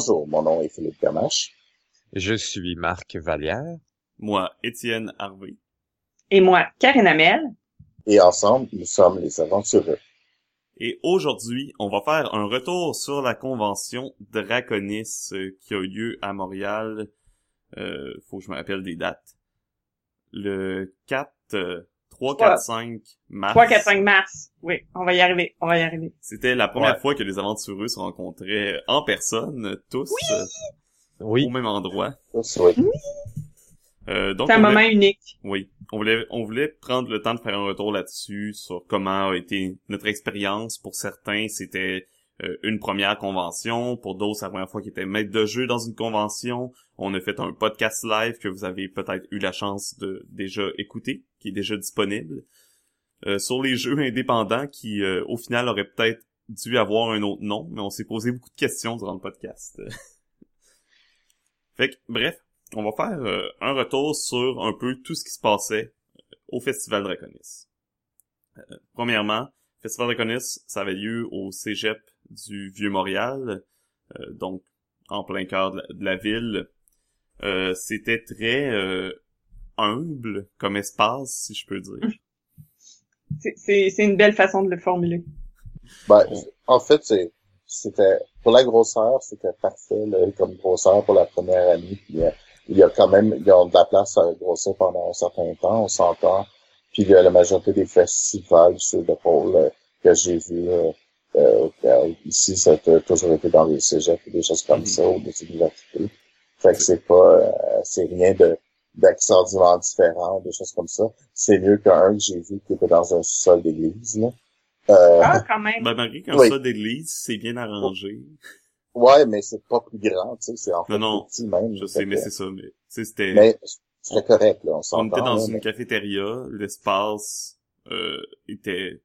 Bonjour, mon nom est Philippe Gamache. Je suis Marc Vallière. Moi, Étienne Harvey. Et moi, Karine Amel. Et ensemble, nous sommes les aventureux. Et aujourd'hui, on va faire un retour sur la convention Draconis euh, qui a eu lieu à Montréal. Euh, faut que je me rappelle des dates. Le 4, euh, 3, 4, 5 mars. 3, 4, 5 mars. Oui, on va y arriver, on va y arriver. C'était la première Ouais. fois que les aventureux se rencontraient en personne, tous, euh, Oui. au même endroit. Tous, oui. Euh, donc, C'est un voulait- moment unique. Oui, on voulait on voulait prendre le temps de faire un retour là-dessus sur comment a été notre expérience. Pour certains, c'était euh, une première convention. Pour d'autres, c'est la première fois qu'ils étaient maîtres de jeu dans une convention. On a fait un podcast live que vous avez peut-être eu la chance de déjà écouter, qui est déjà disponible. Euh, sur les jeux indépendants qui, euh, au final, auraient peut-être dû avoir un autre nom, mais on s'est posé beaucoup de questions durant le podcast. fait que, bref, on va faire euh, un retour sur un peu tout ce qui se passait au Festival Draconis. Premièrement, Festival Draconis, ça avait lieu au Cégep du Vieux-Montréal, donc en plein cœur de la, ville. C'était très humble comme espace, si je peux dire. C'est- C'est c'est une belle façon de le formuler. Ben, en fait, c'est, c'était, pour la grosseur, c'était parfait, là, comme grosseur pour la première année. Puis, euh, il y a quand même, il y a de la place à grossir pendant un certain temps, on s'entend. Puis, il y a la majorité des festivals sur le pôle euh, que j'ai vu euh, euh, ici, ça a toujours été dans les cégeps et des choses comme Mhm. ça, ou des universités. Fait que c'est pas, euh, c'est rien de, d'extraordinairement différent, des choses comme ça. C'est mieux qu'un que j'ai vu qui était dans un sol d'église, là. Euh, Ah, quand même. Ben, malgré qu'un Oui. ça d'église, c'est bien arrangé. Ouais, mais c'est pas plus grand, tu sais, c'est en fait Non, petit même. Je sais, mais c'est ça, mais tu sais, c'était... mais c'est correct, là, on On s'entend. était dans là, une mais- cafétéria, l'espace euh, était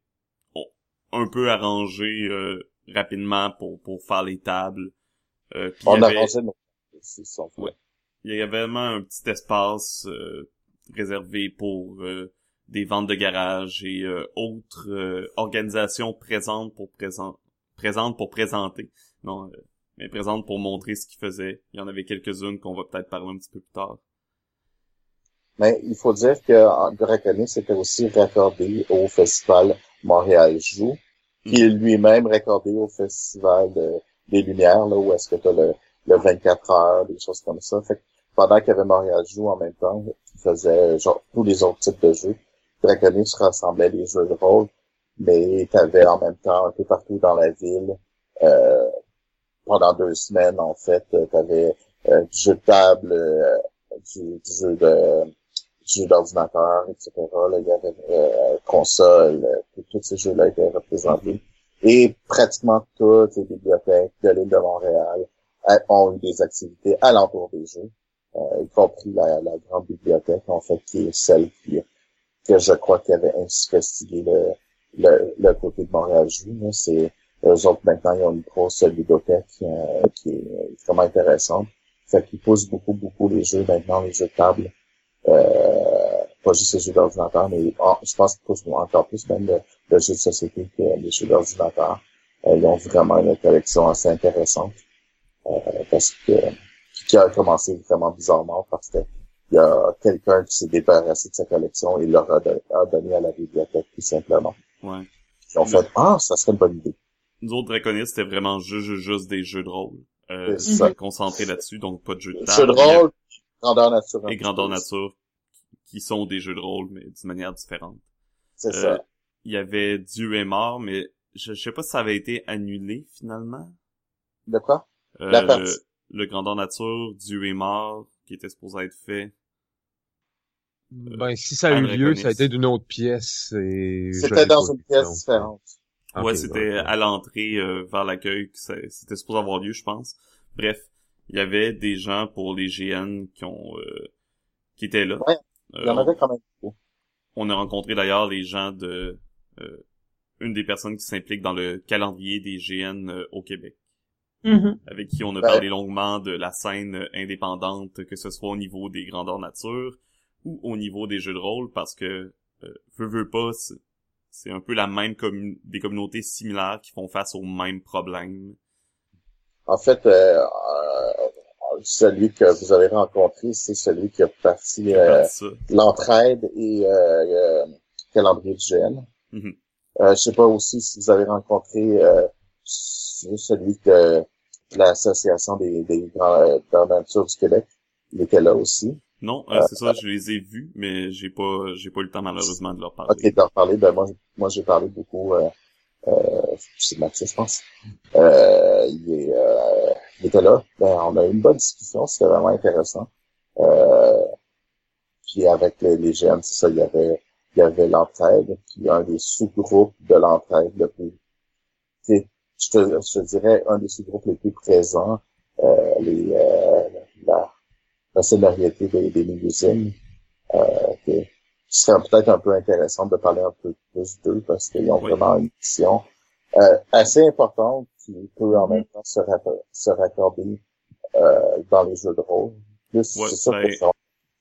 bon, un peu arrangé euh, rapidement pour pour faire les tables. Euh, On avait- rangé nos... Ouais. Il y avait vraiment un petit espace euh, réservé pour euh, des ventes de garage et euh, autres euh, organisations présentes pour présent présentes pour présenter. Non, euh, mais présentes pour montrer ce qu'ils faisaient. Il y en avait quelques-unes qu'on va peut-être parler un petit peu plus tard. Mais il faut dire que Draconis était aussi raccordé au festival Montréal Joue, qui est lui-même raccordé au festival de- des Lumières, là, où est-ce que tu as le, le 24 heures, des choses comme ça. Fait que pendant qu'il y avait Montréal Joue en même temps, il faisait genre tous les autres types de jeux. Draconis rassemblait les jeux de rôle, mais tu avais en même temps un peu partout dans la ville, euh, pendant deux semaines, en fait, tu avais du jeu de table, euh, du, du jeu de jeux d'ordinateur, etc. Là, il y avait euh, console, euh, tous ces jeux-là étaient représentés. Et pratiquement toutes les bibliothèques de l'île de Montréal euh, ont eu des activités alentour des jeux, euh, y compris la, la grande bibliothèque, en fait, qui est celle qui, que je crois qui avait investigué le, le, le côté de Montréal là. C'est eux autres maintenant, ils ont une grosse bibliothèque euh, qui est vraiment intéressante. Fait qu'ils poussent beaucoup, beaucoup les jeux maintenant, les jeux de table. Euh, pas juste les jeux d'ordinateur, mais je pense qu'ils poussent encore plus même le, le jeu de société que les jeux d'ordinateur. Euh, ils ont vraiment une collection assez intéressante. Euh, parce que qui a commencé vraiment bizarrement parce que il y a quelqu'un qui s'est débarrassé de sa collection et leur a, don- a donné à la bibliothèque tout simplement. Ouais. Ils ont fait Ah, ça serait une bonne idée. Nous autres Draconis, c'était vraiment juste, juste, des jeux de rôle. Euh, concentrés là-dessus, donc pas de jeux de table. Jeux de rôle, grandeur nature. Et grandeur nature, qui sont des jeux de rôle, mais d'une manière différente. C'est Euh, ça. Il y avait Dieu est mort, mais je, je sais pas si ça avait été annulé finalement. De quoi? Euh, La partie. Le, grandeur nature, Dieu est mort, qui était supposé être fait. Ben, si ça a eu lieu, ça a été d'une autre pièce et C'était dans une pièce donc. différente. Ok, ouais, c'était à l'entrée euh, vers l'accueil que ça- c'était supposé avoir lieu, je pense. Bref, il y avait des gens pour les GN qui ont euh, qui étaient là. Ouais, Il y en Euh, avait quand même beaucoup. On a rencontré d'ailleurs les gens de euh, une des personnes qui s'implique dans le calendrier des GN euh, au Québec, Mhm. avec qui on a Ben- parlé longuement de la scène indépendante, que ce soit au niveau des grandeurs nature ou au niveau des jeux de rôle, parce que euh, veux veux pas, c'est- c'est un peu la même commu- des communautés similaires qui font face aux mêmes problèmes. en fait, euh, euh, celui que vous avez rencontré, c'est celui qui a parti euh, l'entraide et euh, euh, calendrier du GN. Mhm. Euh, je sais pas aussi si vous avez rencontré euh, celui de l'association des, des grands euh, grandes natures du Québec. Il était là aussi. Non, euh, c'est ça, je les ai vus, mais j'ai pas j'ai pas eu le temps malheureusement de leur parler. Ok, d'en reparler. Ben moi, moi j'ai parlé beaucoup. Euh, euh, c'est Mathieu, je pense. Euh, il, est, euh, il était là. Ben, on a eu une bonne discussion. C'était vraiment intéressant. Euh, puis avec les, les GM, c'est ça. Il y avait il y avait l'entraide, puis un des sous-groupes de l'entraide le plus. Je te, je te dirais un des sous-groupes les plus présents. Euh, les euh, la, la sonorité des, des Mélusines. Euh, que- qui serait peut-être un peu intéressant de parler un peu plus d'eux parce qu'ils ont Oui. vraiment une mission euh, assez importante qui peut en même temps se, raccorder euh, dans les jeux de rôle. Plus Ouais, c'est ça ben, pour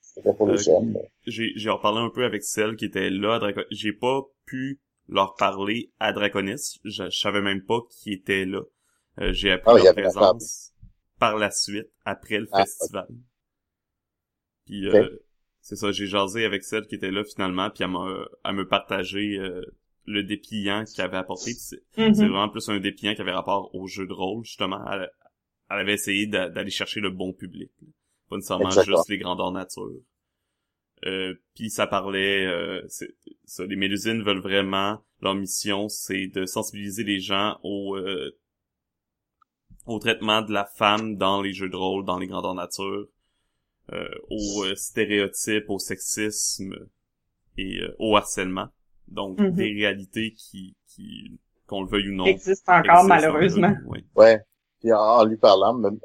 ça. Pour les euh, jeunes. mais- J'ai j'ai reparlé un peu avec celle qui était là J'ai pas pu leur parler à Draconis. Je, je savais même pas qui était là. Euh, J'ai appris Ah, leur la présence par la suite, après le Ah, festival. Puis euh, c'est ça, j'ai jasé avec celle qui était là finalement, puis elle m'a elle me partager euh, le dépliant qu'elle avait apporté. C'est Mhm. c'est vraiment plus un dépliant qui avait rapport au jeu de rôle, justement. Elle, elle avait essayé d'a- d'aller chercher le bon public. là. Pas nécessairement Exactement. juste les grandeurs nature. Euh, puis ça parlait... Euh, c'est- ça, les Mélusines veulent vraiment... Leur mission, c'est de sensibiliser les gens au, euh, au traitement de la femme dans les jeux de rôle, dans les grandeurs nature, euh, aux euh, stéréotypes, au sexisme et euh, au harcèlement. Donc, Mhm. des réalités qui, qui qu'on le veuille ou non, existe encore, existent malheureusement. oui. Ouais. Puis en, en lui parlant, même,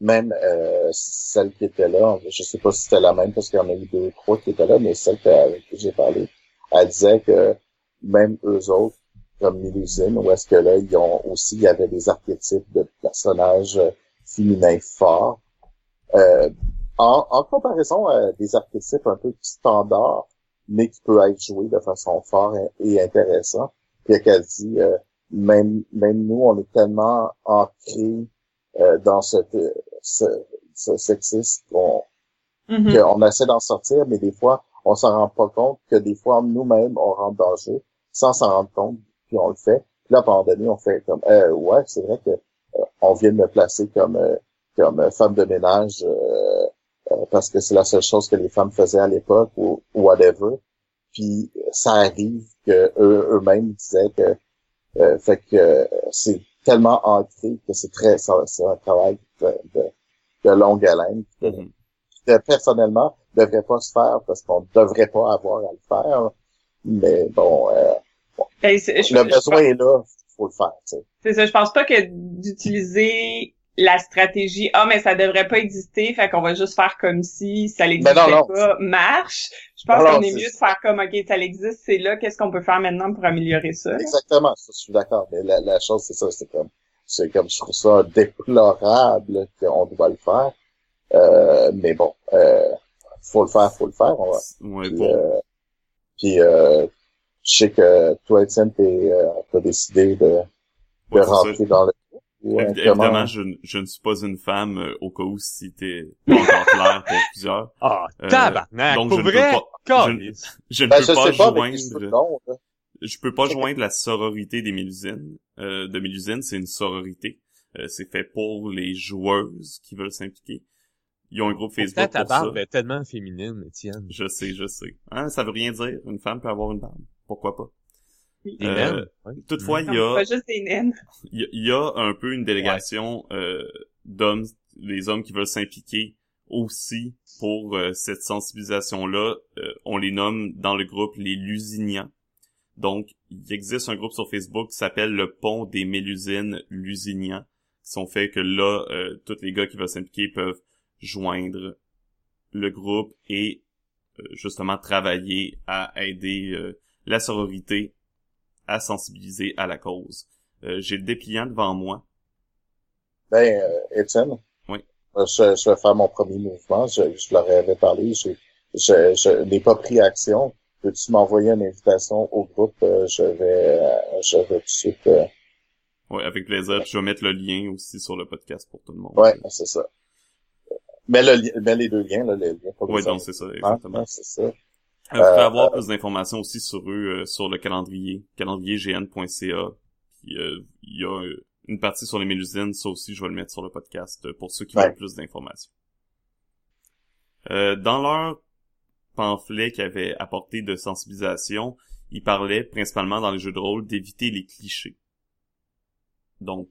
même euh, celle qui était là, je sais pas si c'était la même parce qu'il y en a eu deux, trois qui étaient là, mais celle avec qui j'ai parlé, elle disait que même eux autres, comme Mélusine, où est-ce que là, ils ont aussi, il y avait des archétypes de personnages euh, féminins forts. Euh, en, en comparaison à des archétypes un peu standards, mais qui peuvent être joués de façon forte et, et intéressante. Puis qu'elle dit, euh, même, même nous, on est tellement ancrés euh, dans cette, ce, ce sexisme qu'on Mhm. qu'on essaie d'en sortir, mais des fois, on s'en rend pas compte que des fois, nous-mêmes, on rentre dans le jeu sans s'en rendre compte, puis on le fait. Puis là, à un moment donné, on fait comme, euh, ouais, c'est vrai que euh, on vient de me placer comme euh, comme euh, femme de ménage euh, euh, parce que c'est la seule chose que les femmes faisaient à l'époque ou, ou whatever. Puis ça arrive que eux eux-mêmes disaient que euh, fait que euh, c'est tellement ancré que c'est très ça- c'est un travail de, de, de longue haleine que, Mhm. que personnellement devrait pas se faire parce qu'on devrait pas avoir à le faire. Mais bon, euh, Ben, je- le je besoin pense- est là, faut le faire. tu sais. C'est ça, je pense pas que d'utiliser la stratégie ah mais ça devrait pas exister fait qu'on va juste faire comme si ça l'existait Ben non, non. pas marche je pense qu'on est mieux de faire comme ok ça existe c'est là qu'est-ce qu'on peut faire maintenant pour améliorer ça? Exactement, ça, je suis d'accord. Mais la, la chose, c'est ça, c'est comme, c'est comme je trouve ça déplorable qu'on doit le faire. Euh, mais bon, euh, faut le faire, faut le faire. On va, Ouais, puis, bon. euh, puis euh, je sais que toi, Étienne, t'es, euh, t'as décidé de, de Ouais, c'est ça. rentrer dans le Évidemment, je, je ne suis pas une femme euh, au cas où si t'es pas encore clair pour plusieurs. Ah, Euh, tabarnak, donc pour je ne peux vrai? pas- je ne-. Je ne Ben, peux je pas avec joindre, je peux pas joindre la sororité des Mélusines. Euh, de Mélusine, c'est une sororité. Euh, c'est fait pour les joueuses qui veulent s'impliquer. Ils ont un groupe Pourtant, Facebook ta pour ça. barbe est tellement féminine, Étienne. Je sais, je sais. Hein, ça veut rien dire. Une femme peut avoir une barbe. Pourquoi pas? Des Euh, naines. Ouais. Toutefois, il y a... pas juste des naines il y, a- il y a un peu une délégation euh, d'hommes, les hommes qui veulent s'impliquer aussi pour euh, cette sensibilisation-là. Euh, on les nomme dans le groupe les Lusinians. Donc, il existe un groupe sur Facebook qui s'appelle le Pont des Mélusines Lusinians, qui sont faits que là, euh, tous les gars qui veulent s'impliquer peuvent joindre le groupe et euh, justement travailler à aider euh, la sororité à sensibiliser à la cause. Euh, J'ai le dépliant devant moi. Ben, euh, Étienne? Oui. euh, Je, je vais faire mon premier mouvement. Je, je leur avais parlé. Je, je, je n'ai pas pris action. Peux-tu m'envoyer une invitation au groupe? Euh, Je vais, je vais tout de suite euh, Ouais, avec plaisir. Puis je vais mettre le lien aussi sur le podcast pour tout le monde. Ouais, c'est ça. Mais, le, mais les deux liens, là, les liens pour les donc c'est ça, Ouais, exactement. ouais, c'est ça. Euh, vous pouvez Euh, avoir plus d'informations aussi sur eux euh, sur le calendrier, calendriergn.ca. Puis euh, il y a euh, une partie sur les mélusines, ça aussi je vais le mettre sur le podcast euh, pour ceux qui Ouais. veulent plus d'informations. Euh, dans leur pamphlet qui avait apporté de sensibilisation, ils parlaient principalement dans les jeux de rôle d'éviter les clichés. Donc,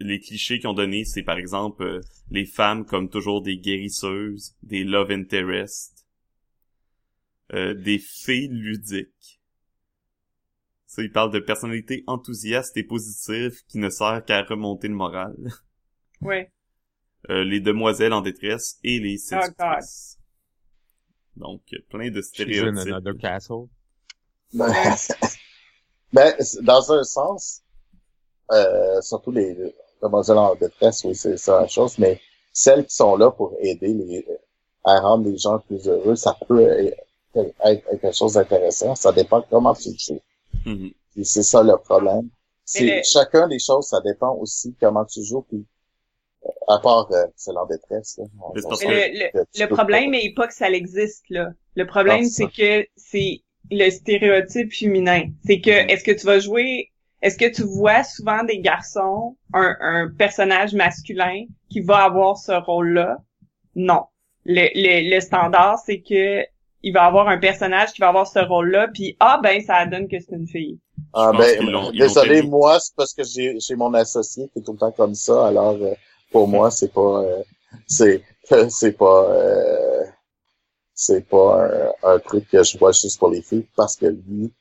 les clichés qu'ils ont donnés, c'est par exemple euh, les femmes comme toujours des guérisseuses, des love interest, euh, des fées ludiques. Ça, ils parlent de personnalités enthousiastes et positives qui ne servent qu'à remonter le moral. Ouais. Euh, les demoiselles en détresse et les Oh, séductrices. Donc, euh, plein de She's in stéréotypes. another castle. Ben, ben, dans un sens, euh, surtout les les demoiselles en détresse, oui, c'est ça la chose, mais celles qui sont là pour aider les, à rendre les gens plus heureux, ça peut être, quelque chose d'intéressant. Ça dépend comment tu le joues. Mhm. Puis c'est ça le problème. C'est le- chacun des choses, ça dépend aussi comment tu joues. Puis euh, à part euh, celle en détresse, là, on- c'est on le, que problème pas- n'est pas que ça existe, là. Le problème, Ah, c'est c'est que c'est le stéréotype féminin. C'est que, Mm-hmm. est-ce que tu vas jouer, est-ce que tu vois souvent des garçons, un, un personnage masculin qui va avoir ce rôle-là? Non. Le, le, le standard, c'est que il va avoir un personnage qui va avoir ce rôle-là, puis ah ben ça donne que c'est une fille. Ah ben, désolé, moi, c'est parce que j'ai j'ai mon associé qui est tout le temps comme ça, alors euh, pour moi, c'est pas euh, c'est c'est pas euh, c'est pas un, un truc que je vois juste pour les filles parce que lui,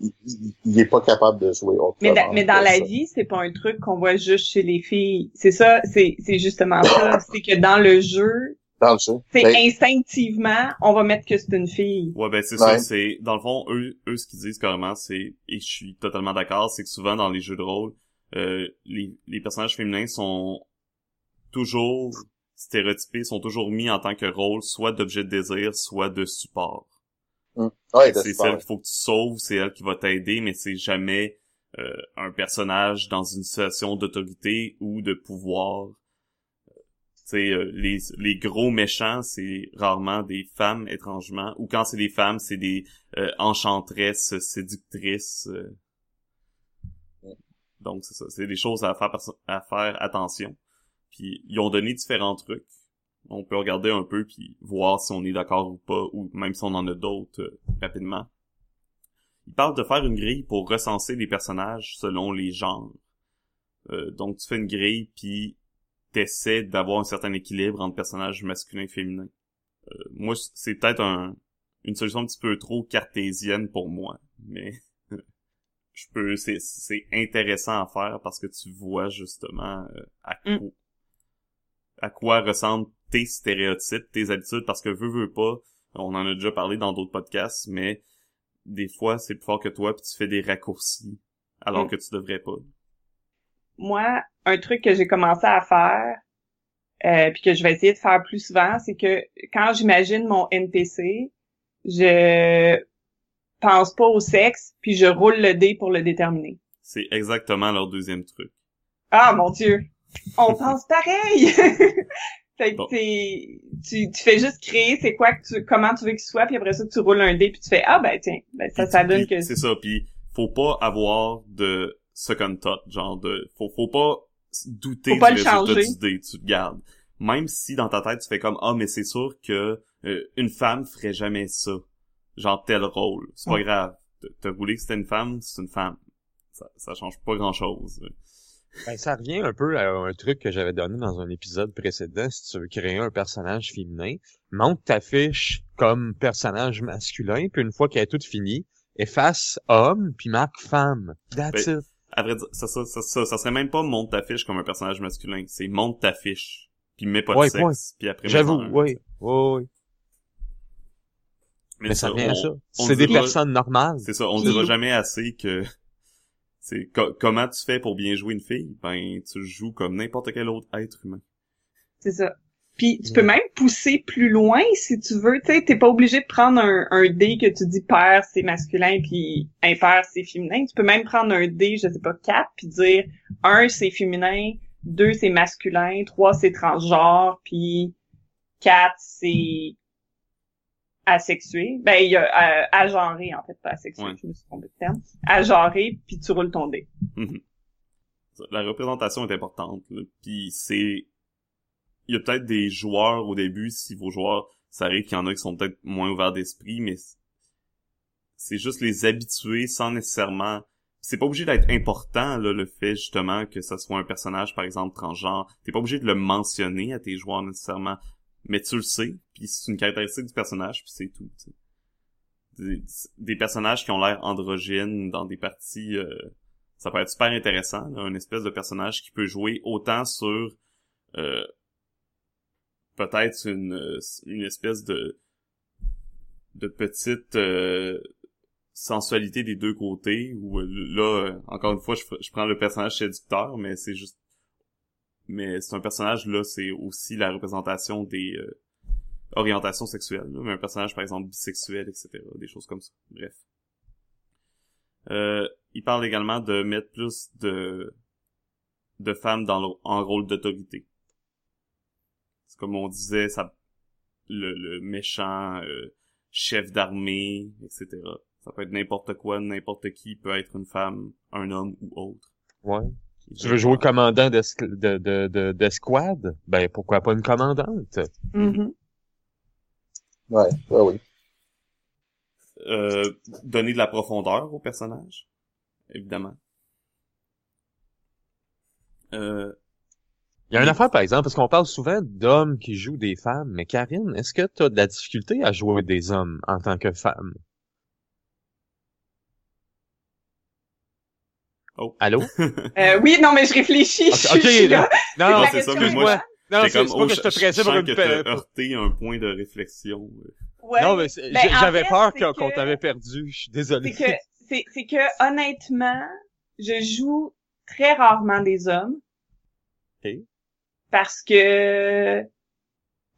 il, il- il est pas capable de jouer autrement. Mais, dans- mais dans la ça. vie, c'est pas un truc qu'on voit juste chez les filles. C'est ça, c'est c'est justement ça. C'est que dans le jeu, Dans le jeu. c'est Ben, instinctivement, on va mettre que c'est une fille. Ouais, ben c'est Ouais. ça, c'est dans le fond eux eux ce qu'ils disent carrément c'est et je suis totalement d'accord, c'est que souvent dans les jeux de rôle, euh, les les personnages féminins sont toujours stéréotypés, sont toujours mis en tant que rôle soit d'objet de désir, soit de support. hum. Ouais, c'est celle qu'il faut que tu sauves, c'est elle qui va t'aider, mais c'est jamais euh, un personnage dans une situation d'autorité ou de pouvoir. Sais, euh, les, les gros méchants, c'est rarement des femmes, étrangement. Ou quand c'est des femmes, c'est des euh, enchantresses, séductrices. euh. Donc, c'est ça. C'est des choses à faire, à faire attention. Puis, ils ont donné différents trucs. On peut regarder un peu puis voir si on est d'accord ou pas, ou même si on en a d'autres euh, rapidement. Il parle de faire une grille pour recenser les personnages selon les genres. Euh, donc tu fais une grille puis t'essaies d'avoir un certain équilibre entre personnages masculins et féminins. Euh, moi, c'est peut-être un, une solution un petit peu trop cartésienne pour moi, mais je peux, c'est, c'est intéressant à faire parce que tu vois justement euh, à Mm. quoi, à quoi ressemblent tes stéréotypes, tes habitudes, parce que veux, veux pas, on en a déjà parlé dans d'autres podcasts, mais des fois, c'est plus fort que toi, puis tu fais des raccourcis, alors Mm. que tu devrais pas. Moi, un truc que j'ai commencé à faire, euh, puis que je vais essayer de faire plus souvent, c'est que quand j'imagine mon NPC, je pense pas au sexe, puis je roule le dé pour le déterminer. C'est exactement leur deuxième truc. Ah mon dieu, on pense pareil. fait que Bon. tu, tu fais juste créer c'est quoi que tu, comment tu veux qu'il soit, puis après ça tu roules un dé puis tu fais ah ben tiens, ben ça ça donne que C'est ça, puis faut pas avoir de second thought, genre de... Faut, faut pas douter Faut pas du le résultat changer. du dé, tu te gardes. Même si dans ta tête, tu fais comme « Ah, mais c'est sûr que euh, une femme ferait jamais ça. » Genre tel rôle. C'est pas Mm. grave. T'as- roulé que c'était une femme, c'est une femme. Ça, ça change pas grand-chose. Ben, ça revient un peu à un truc que j'avais donné dans un épisode précédent. Si tu veux créer un personnage féminin, monte ta fiche comme personnage masculin, puis une fois qu'elle est toute finie, efface homme, puis marque femme. That's Ben, it. À vrai dire, ça, ça, ça, ça, ça serait même pas monte ta fiche comme un personnage masculin. C'est monte ta fiche. Puis mets pas de Ouais, sexe. Puis après, J'avoue, oui. Oui, oui. Mais, Mais ça revient à on- ça. C'est des dira- personnes normales. C'est ça, on dira jamais assez que c'est co- comment tu fais pour bien jouer une fille, ben tu joues comme n'importe quel autre être humain. c'est ça. Puis tu peux même pousser plus loin si tu veux. Tu sais, t'es pas obligé de prendre un, un dé que tu dis pair c'est masculin puis impair c'est féminin. Tu peux même prendre un dé, je sais pas, 4 puis dire un c'est féminin, deux c'est masculin, trois c'est transgenre, puis quatre c'est asexué. Ben il y a euh, agenré en fait, pas asexué, Ouais. je me suis trompé de terme. Agenré puis tu roules ton dé. Mhm. La représentation est importante. là. Puis c'est... Il y a peut-être des joueurs au début, si vos joueurs, ça arrive qu'il y en a qui sont peut-être moins ouverts d'esprit, mais c'est juste les habituer sans nécessairement... C'est pas obligé d'être important, là, le fait, justement, que ça soit un personnage, par exemple, transgenre. T'es pas obligé de le mentionner à tes joueurs, nécessairement. Mais tu le sais, puis c'est une caractéristique du personnage, puis c'est tout. Des, des personnages qui ont l'air androgynes dans des parties... euh, ça peut être super intéressant, là, une espèce de personnage qui peut jouer autant sur euh, peut-être une, une espèce de de petite euh, sensualité des deux côtés ou euh, là euh, encore une fois je, je prends le personnage séducteur mais c'est juste mais c'est un personnage là c'est aussi la représentation des euh, orientations sexuelles là. mais un personnage par exemple bisexuel etc des choses comme ça bref euh, il parle également de mettre plus de de femmes dans en rôle d'autorité. C'est comme on disait, ça le, le méchant euh, chef d'armée, etc. Ça peut être n'importe quoi, n'importe qui peut être une femme, un homme ou autre. Ouais. Tu veux jouer commandant d'esc- de, de, de, d'escouade? Ben, pourquoi pas une commandante? Mhm. Ouais, ouais, oui. Euh, donner de la profondeur au personnage, évidemment. Euh, Il y a une affaire, par exemple, parce qu'on parle souvent d'hommes qui jouent des femmes, mais Karine, est-ce que tu as de la difficulté à jouer des hommes en tant que femme? Oh. Allô? Euh, oui, non, mais je réfléchis. je, Ok, je suis là. non, C'est non, la c'est ça, mais moi, non, c'est comme, pas oh, que je te pressais pour une... que pe- t'as heurté un point de réflexion. Ouais. Non, mais Ben, j'avais peur qu'on t'avait perdu, je suis désolé. c'est que c'est que honnêtement, je joue très rarement des hommes. Ok. Parce que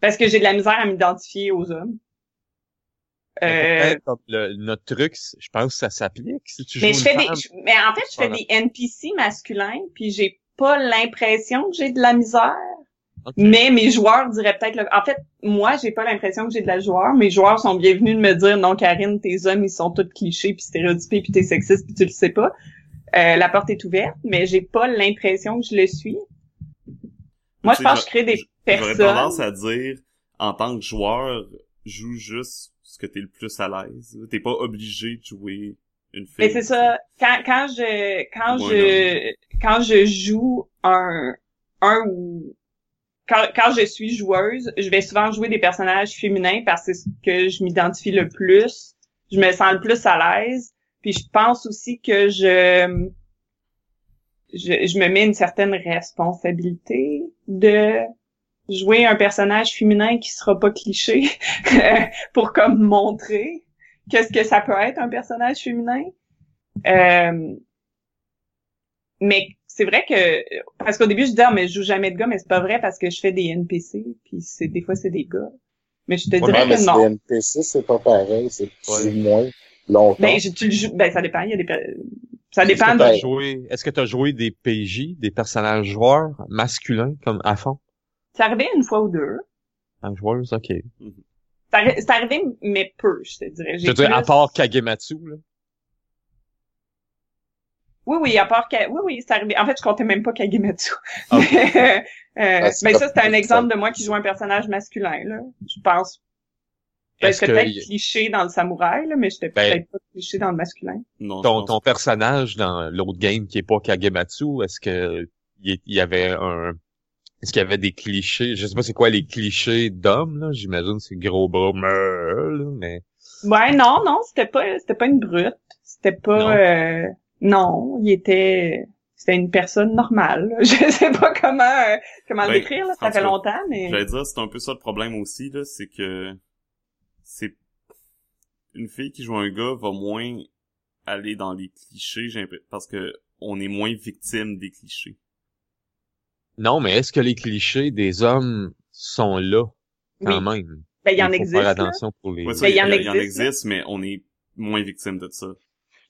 parce que j'ai de la misère à m'identifier aux hommes. Euh, le- notre truc, je pense que ça s'applique si tu mais je fais des je- mais en fait, je fais Voilà. des NPC masculins puis j'ai pas l'impression que j'ai de la misère. Mais mes joueurs diraient peut-être le- en fait, moi, j'ai pas l'impression que j'ai de la joueur. Mes joueurs sont bienvenus de me dire non Karine, tes hommes, ils sont tous clichés puis stéréotypés puis t'es sexiste puis tu le sais pas. Euh, la porte est ouverte, mais j'ai pas l'impression que je le suis. Moi, je pense que je crée des J'aurais personnes. tendance à dire, en tant que joueur, joue juste ce que t'es le plus à l'aise. T'es pas obligé de jouer une fille. Mais c'est ça. Quand, quand je, quand je, quand je joue un, un ou, quand, quand je suis joueuse, je vais souvent jouer des personnages féminins parce que c'est ce que je m'identifie le plus. Je me sens le plus à l'aise. Puis je pense aussi que je, je, je me mets une certaine responsabilité de jouer un personnage féminin qui sera pas cliché pour comme montrer qu'est-ce que ça peut être un personnage féminin. Euh, mais c'est vrai que parce qu'au début je disais ah, mais je joue jamais de gars mais c'est pas vrai parce que je fais des NPC puis c'est des fois c'est des gars. Mais je te Ouais, dirais Ouais, mais que non. des NPC, c'est pas pareil, c'est Ouais. plus ou moins longtemps. Ben je, tu le joues ben ça dépend, il y a des ça dépend Est-ce que de t'as joué, est-ce que t'as joué des PJ, des personnages joueurs masculins comme à fond? c'est arrivé une fois ou deux. En joueuse, ok. C'est arri- c'est arrivé mais peu, je te dirais. Je veux dire, à part Kagematsu, là. Oui, oui, à part que... Oui, oui, c'est arrivé. En fait, je comptais même pas Kagematsu. Mais, euh, Ah, mais ça, c'est un exemple de moi qui joue un personnage masculin, là. Je pense. Ben, Est-ce j'étais que peut-être cliché dans le samouraï, là, mais j'étais Ben- peut-être pas cliché dans le masculin. Non, ton, ton personnage dans l'autre game qui est pas Kagematsu, est-ce que il y- avait un est-ce qu'il y avait des clichés? Je sais pas c'est quoi les clichés d'hommes, là. J'imagine c'est gros bras, mais. Ouais, non, non, c'était pas, c'était pas une brute. C'était pas, Non. euh, non, il était, c'était une personne normale. là. Je sais pas comment, euh, comment Ben, le décrire, là. Ça fait longtemps, mais. J'allais dire, c'est un peu ça le problème aussi, là, c'est que une fille qui joue un gars va moins aller dans les clichés, j'ai l'impression, parce que on est moins victime des clichés. Non, mais est-ce que les clichés des hommes sont là quand Oui. même? Ben, il y en faut existe. faire là. attention pour les. Ouais, ça, Mais il y, en y existe, mais on est moins victime de ça.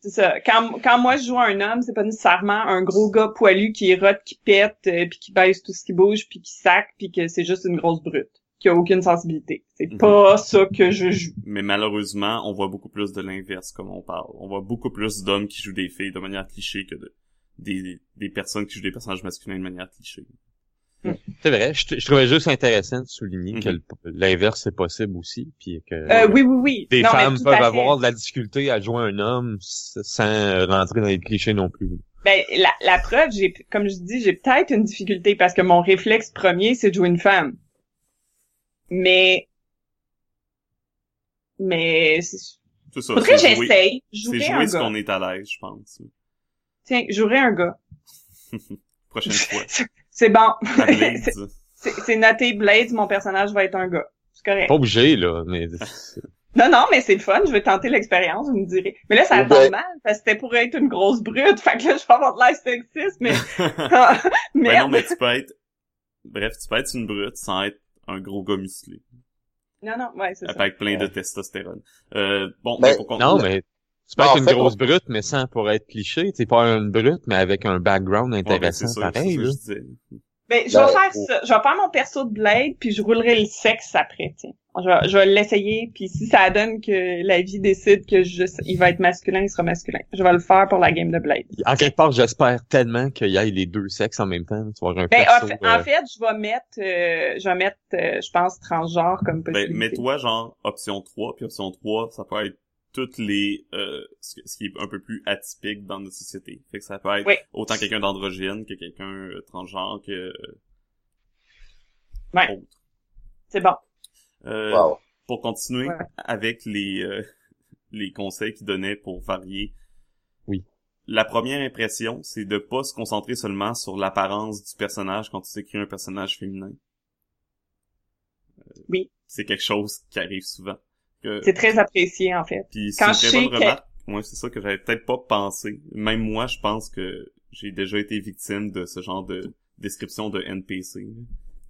C'est ça. Quand, quand moi je joue un homme, c'est pas nécessairement un gros gars poilu qui rote, qui pète, euh, puis qui baisse tout ce qui bouge, puis qui sac, puis que c'est juste une grosse brute, qui a aucune sensibilité. C'est Mhm. pas ça que je joue. Mais malheureusement, on voit beaucoup plus de l'inverse, comme on parle. On voit beaucoup plus d'hommes qui jouent des filles de manière cliché que de des, des personnes qui jouent des personnages masculins de manière cliché. C'est vrai. Je, je trouvais juste intéressant de souligner Mhm. que le- l'inverse est possible aussi, puis que Euh, oui, oui, oui. des Non, femmes peuvent avoir de la difficulté à jouer un homme sans rentrer dans les clichés non plus. Ben, la, la preuve, j'ai, comme je dis, j'ai peut-être une difficulté parce que mon réflexe premier, c'est de jouer une femme. Mais, mais, c'est- ça. faudrait que c'est jouer- j'essaye. C'est jouer ce qu'on est à l'aise, je pense. Tiens, jouerais un gars. Prochaine fois. C'est bon. C'est noté Blades, mon personnage va être un gars. C'est correct. Pas obligé, là, mais Non, non, mais c'est le fun. Je vais tenter l'expérience, vous me direz. Mais là, ça Ou tombe ben- mal, parce que c'était pour être une grosse brute. Fait que là, je vais avoir de l'air sexiste, mais... Ben Merde. non, mais tu peux être... Bref, tu peux être une brute sans être un gros gars musclé. non, non, ouais, c'est ça. Avec plein de Ouais. testostérone. Euh, bon, Mais- mais pour non, mais tu peux Ben, être une fait, grosse on- brute, mais sans pour être cliché. Tu pas une brute, mais avec un background Ouais, ben, intéressant, c'est ça, c'est pareil. ça là. je. Ben, je Ben, vais faire faut- ça. Je vais faire mon perso de Blade, puis je roulerai le sexe après, tiens. Je vais, je vais l'essayer, puis si ça donne que la vie décide que je, il va être masculin, il sera masculin. Je vais le faire pour la game de Blade. En quelque part, j'espère tellement qu'il y ait les deux sexes en même temps. Tu un Ben, perso, en, fait, euh, en fait, je vais mettre, euh, je vais mettre, euh, je pense, transgenre comme Ben, possibilité. mets-toi genre option 3, puis option 3, ça peut être toutes les euh, ce ce qui est un peu plus atypique dans notre société. Fait que ça peut être Oui. autant quelqu'un d'androgyne que quelqu'un euh, transgenre que Ouais. autre. C'est bon. Euh, Wow. Pour continuer Ouais. avec les euh, les conseils qu'il donnait pour varier. Oui. La première impression, c'est de pas se concentrer seulement sur l'apparence du personnage quand tu écris un personnage féminin. Euh, Oui. C'est quelque chose qui arrive souvent. C'est très apprécié, en fait. puis c'est Quand une très bonne que- remarque. Moi, c'est ça que j'avais peut-être pas pensé. Même moi, je pense que j'ai déjà été victime de ce genre de description de NPC.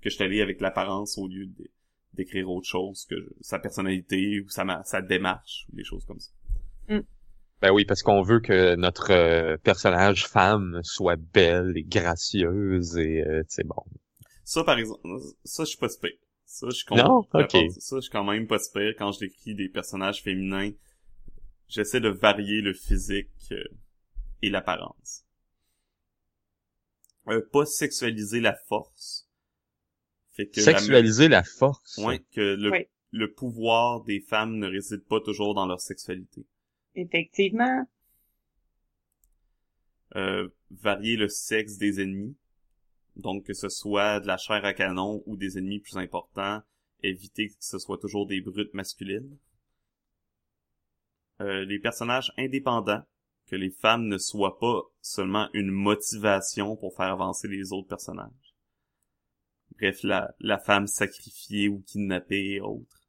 Que je suis allé avec l'apparence au lieu de- d'écrire autre chose que sa personnalité ou sa, ma- sa démarche ou des choses comme ça. Ben oui, parce qu'on veut que notre euh, personnage femme soit belle et gracieuse et euh, c'est bon. Ça, par exemple, ça, je suis pas si pire. Ça, je suis Non? Ça, je suis quand même pas si pire quand je décris des personnages féminins. J'essaie de varier le physique euh, et l'apparence. Euh, pas sexualiser la force. Fait que la- Sexualiser la force. Ouais, que le pouvoir des femmes ne réside pas toujours dans leur sexualité. Effectivement. Euh, varier le sexe des ennemis. Donc que ce soit de la chair à canon ou des ennemis plus importants. Éviter que ce soit toujours des brutes masculines. Euh, les personnages indépendants. Que les femmes ne soient pas seulement une motivation pour faire avancer les autres personnages. Bref, la, la femme sacrifiée ou kidnappée et autres.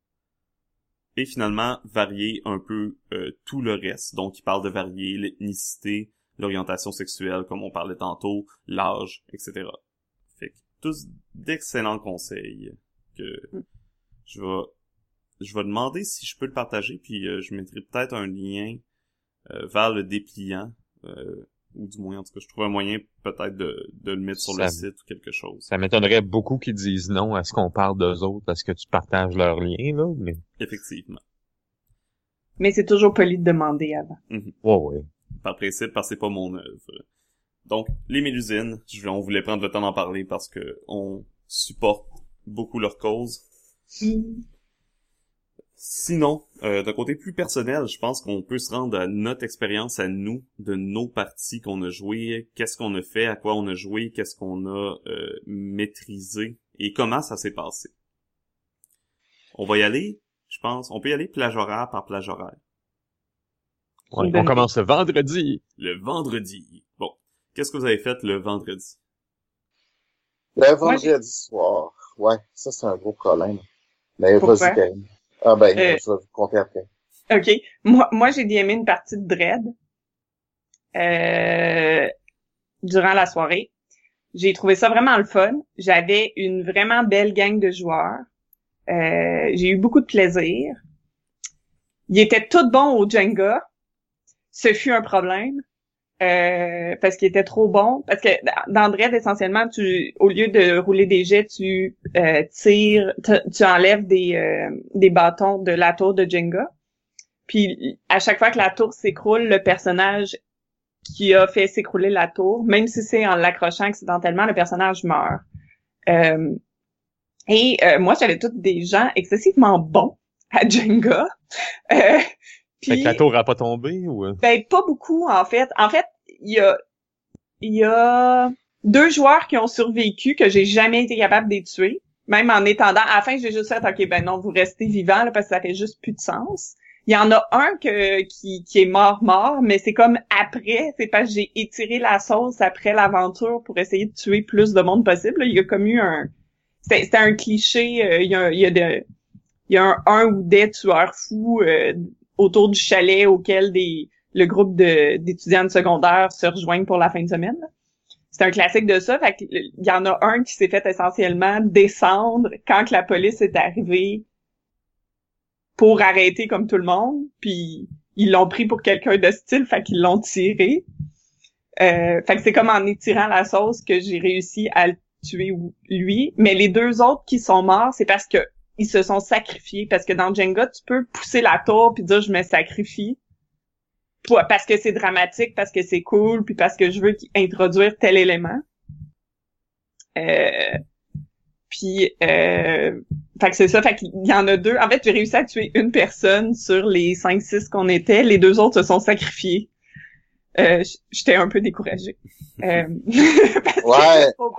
Et finalement, varier un peu euh, tout le reste. Donc, il parle de varier l'ethnicité, l'orientation sexuelle, comme on parlait tantôt, l'âge, etc. Fait que tous d'excellents conseils que je vais je vais demander si je peux le partager, puis euh, je mettrai peut-être un lien euh, vers le dépliant, euh, ou du moins, en tout cas, je trouve un moyen peut-être de, de le mettre sur le site ou quelque chose. Ça m'étonnerait beaucoup qu'ils disent non à ce qu'on parle d'eux autres parce que tu partages leur lien, là, mais... Effectivement. Mais c'est toujours poli de demander avant. Ouais, ouais. par principe, parce que c'est pas mon œuvre. Donc, les Mélusines, je, on voulait prendre le temps d'en parler parce que on supporte beaucoup leur cause. Sinon, euh, d'un côté plus personnel, je pense qu'on peut se rendre à notre expérience à nous, de nos parties qu'on a jouées, qu'est-ce qu'on a fait, à quoi on a joué, qu'est-ce qu'on a euh, maîtrisé et comment ça s'est passé. On va y aller, je pense, on peut y aller plage horaire par plage horaire. Ouais, on commence le vendredi. Le vendredi. Bon, qu'est-ce que vous avez fait le vendredi? Le vendredi soir. Ouais, ça, c'est un gros problème. Mais vas-y, Karine. Ah ben, Euh, je vais vous compter après. OK. Moi, moi j'ai DMé une partie de Dread euh, durant la soirée. J'ai trouvé ça vraiment le fun. J'avais une vraiment belle gang de joueurs. Euh, j'ai eu beaucoup de plaisir. Ils étaient tous bons au Jenga. Ce fut un problème. Euh, parce qu'il était trop bon. Parce que dans Dread, essentiellement, tu, au lieu de rouler des jets, tu euh, tires, tu enlèves des, euh, des bâtons de la tour de Jenga. Puis à chaque fois que la tour s'écroule, le personnage qui a fait s'écrouler la tour, même si c'est en l'accrochant accidentellement, le personnage meurt. Euh, et euh, moi, j'avais tous des gens excessivement bons à Jenga. Que la tour a pas tombé ou? Ben pas beaucoup en fait. En fait, il y a il y a deux joueurs qui ont survécu que j'ai jamais été capable de les tuer. Même en étendant, à la fin, j'ai juste fait, OK, ben non, vous restez vivant, là, parce que ça fait juste plus de sens. Il y en a un que, qui, qui est mort-mort, mais c'est comme après, c'est parce que j'ai étiré la sauce après l'aventure pour essayer de tuer plus de monde possible. Il y a comme eu un... C'était un cliché, euh, il y a, il y a, de, il y a un, un ou des tueurs fous euh, autour du chalet auquel des, le groupe d'étudiants de, secondaire se rejoignent pour la fin de semaine. C'est un classique de ça. Fait il y en a un qui s'est fait essentiellement descendre quand que la police est arrivée pour arrêter comme tout le monde, puis ils l'ont pris pour quelqu'un de style, fait qu'ils l'ont tiré. Euh, fait que c'est comme en étirant la sauce que j'ai réussi à le tuer lui. Mais les deux autres qui sont morts, c'est parce que ils se sont sacrifiés. Parce que dans Jenga, tu peux pousser la tour puis dire je me sacrifie. parce que c'est dramatique, parce que c'est cool, puis parce que je veux introduire tel élément. Euh, puis, euh, fait que c'est ça. Fait qu'il y en a deux. En fait, j'ai réussi à tuer une personne sur les cinq, six qu'on était. Les deux autres se sont sacrifiés. Euh, J'étais un peu découragée. Euh, ouais. bon.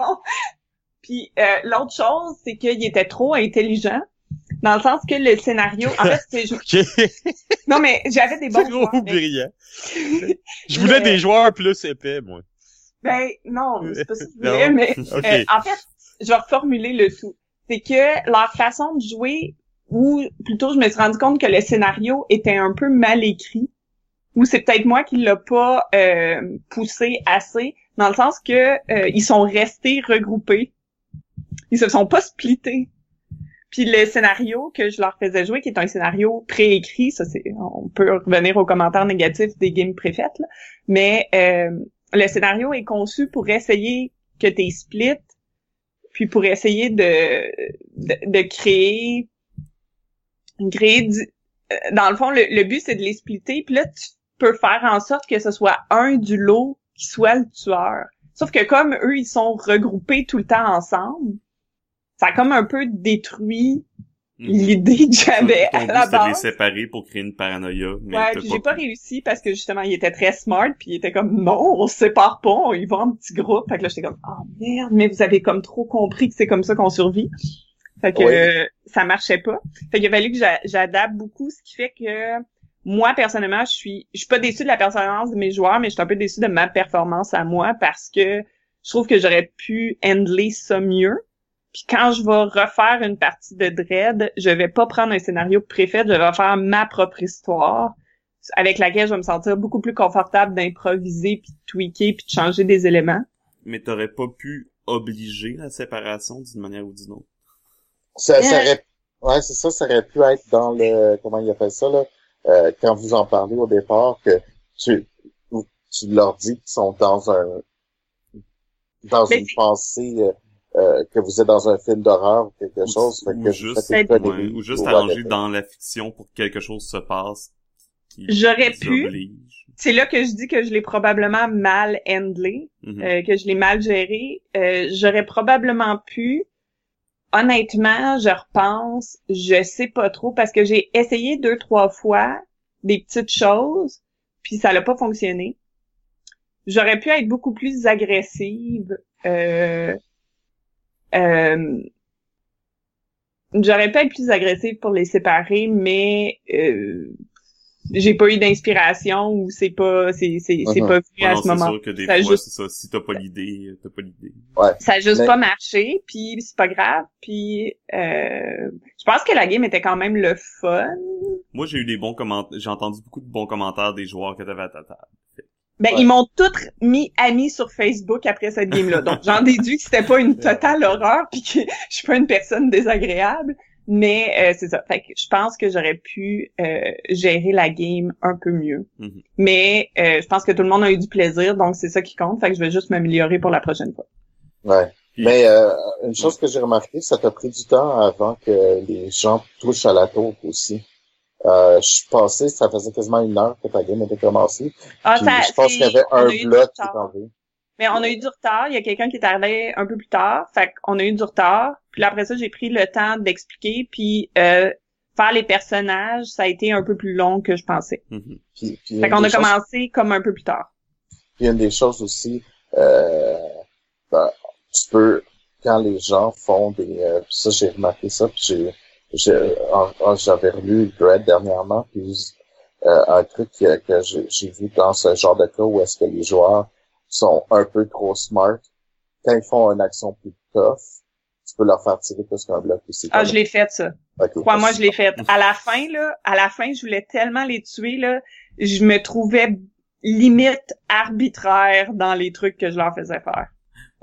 Puis euh, l'autre chose, c'est qu'il était trop intelligent. Dans le sens que le scénario, en fait, c'est non mais j'avais des bons joueurs. brillant. je voulais des joueurs plus épais, moi. Ben non, c'est pas ça que je voulais, mais euh, en fait, je vais reformuler le tout. C'est que leur façon de jouer, ou plutôt je me suis rendu compte que le scénario était un peu mal écrit, ou c'est peut-être moi qui l'a pas euh, poussé assez, dans le sens que euh, ils sont restés regroupés. Ils se sont pas splittés. Puis le scénario que je leur faisais jouer, qui est un scénario préécrit, ça c'est, on peut revenir aux commentaires négatifs des games préfaites, là, mais euh, le scénario est conçu pour essayer que tes splits puis pour essayer de, de, créer, créer euh, dans le fond, le, but, c'est de les splitter, puis là, tu peux faire en sorte que ce soit un du lot qui soit le tueur. Sauf que comme eux, ils sont regroupés tout le temps ensemble, ça a comme un peu détruit Mhm. l'idée que j'avais à la base. de les séparer pour créer une paranoïa. Mais ouais, puis j'ai pas réussi parce que justement, il était très smart, puis il était comme, non, on se sépare pas, on y va en petit groupe. Fait que là, j'étais comme, oh merde, mais vous avez comme trop compris que c'est comme ça qu'on survit. Fait que ça marchait pas. Fait qu'il a fallu que j'adapte beaucoup, ce qui fait que moi, personnellement, je suis je suis pas déçue de la performance de mes joueurs, mais je suis un peu déçue de ma performance à moi parce que je trouve que j'aurais pu handler ça mieux. Puis quand je vais refaire une partie de Dread, je vais pas prendre un scénario préfet, je vais faire ma propre histoire avec laquelle je vais me sentir beaucoup plus confortable d'improviser puis de tweaker puis de changer des éléments. Mais t'aurais pas pu obliger la séparation d'une manière ou d'une autre? Ça, ça aurait, ouais, c'est ça, ça aurait pu être dans le, comment il appelle ça, là, euh, quand vous en parlez au départ, que tu, tu leur dis qu'ils sont dans un, dans une pensée, euh, que vous êtes dans un film d'horreur ou quelque chose. ou, juste, ou juste arranger dans la fiction pour que quelque chose se passe. J'aurais pu. C'est là que je dis que je l'ai probablement mal handlé, mhm. euh, que je l'ai mal géré. Euh, J'aurais probablement pu. Honnêtement, je repense, je sais pas trop parce que j'ai essayé deux trois fois des petites choses, puis ça n'a pas fonctionné. J'aurais pu être beaucoup plus agressive. Euh, euh, j'aurais pas être plus agressive pour les séparer, mais euh, j'ai pas eu d'inspiration ou c'est pas c'est c'est c'est pas venu à ce moment. C'est sûr que des ça fois juste... c'est ça, si t'as pas l'idée, t'as pas l'idée. Ouais. Ça a juste pas marché, puis c'est pas grave, puis euh, je pense que la game était quand même le fun. Moi j'ai eu des bons commentaires, j'ai entendu beaucoup de bons commentaires des joueurs que t'avais à ta table. Ben, Ouais. ils m'ont toutes mis amis sur Facebook après cette game-là. Donc, j'en déduis que c'était pas une totale horreur puis que je suis pas une personne désagréable. Mais euh, c'est ça. Fait que je pense que j'aurais pu euh, gérer la game un peu mieux. Mhm. Mais euh, je pense que tout le monde a eu du plaisir, donc c'est ça qui compte. Fait que je vais juste m'améliorer pour la prochaine fois. Ouais. Mais euh, une chose que j'ai remarqué, ça t'a pris du temps avant que les gens touchent à la taupe aussi. Euh, je suis passé, ça faisait quasiment une heure que ta game était commencée. Ah, ça, je pense qu'il y avait on un bloc qui est enlevé. Mais on a eu du retard. Il y a quelqu'un qui est arrivé un peu plus tard. Fait qu'on a eu du retard. Puis là, après ça, j'ai pris le temps d'expliquer. Puis euh, faire les personnages, ça a été un peu plus long que je pensais. Puis, puis Fait qu'on a choses- commencé comme un peu plus tard. Puis une des choses aussi, euh, ben, tu peux, quand les gens font des, euh, puis ça j'ai remarqué ça, puis j'ai, j'avais relu Dread dernièrement, puis euh, un truc que, que j'ai, j'ai vu dans ce genre de cas où est-ce que les joueurs sont un peu trop smart, quand ils font une action plus tough, tu peux leur faire tirer plus qu'un bloc aussi. Ah, je l'ai fait, ça. Ok. Crois-moi, je l'ai fait. À la fin, là, à la fin, je voulais tellement les tuer, là, je me trouvais limite arbitraire dans les trucs que je leur faisais faire.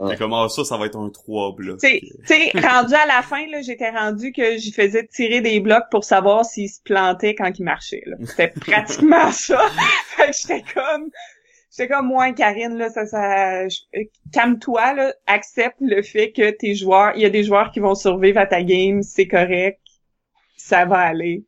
C'est comme, ah, ça, ça va être un 3 blocs. Tu sais, sais, rendu à la fin, là, j'étais rendu que j'y faisais tirer des blocs pour savoir s'ils se plantaient quand ils marchaient, là. C'était pratiquement ça. fait que j'étais comme, j'étais comme, moi, Karine, là, ça, ça, euh, calme-toi, là, accepte le fait que tes joueurs, il y a des joueurs qui vont survivre à ta game, c'est correct, ça va aller.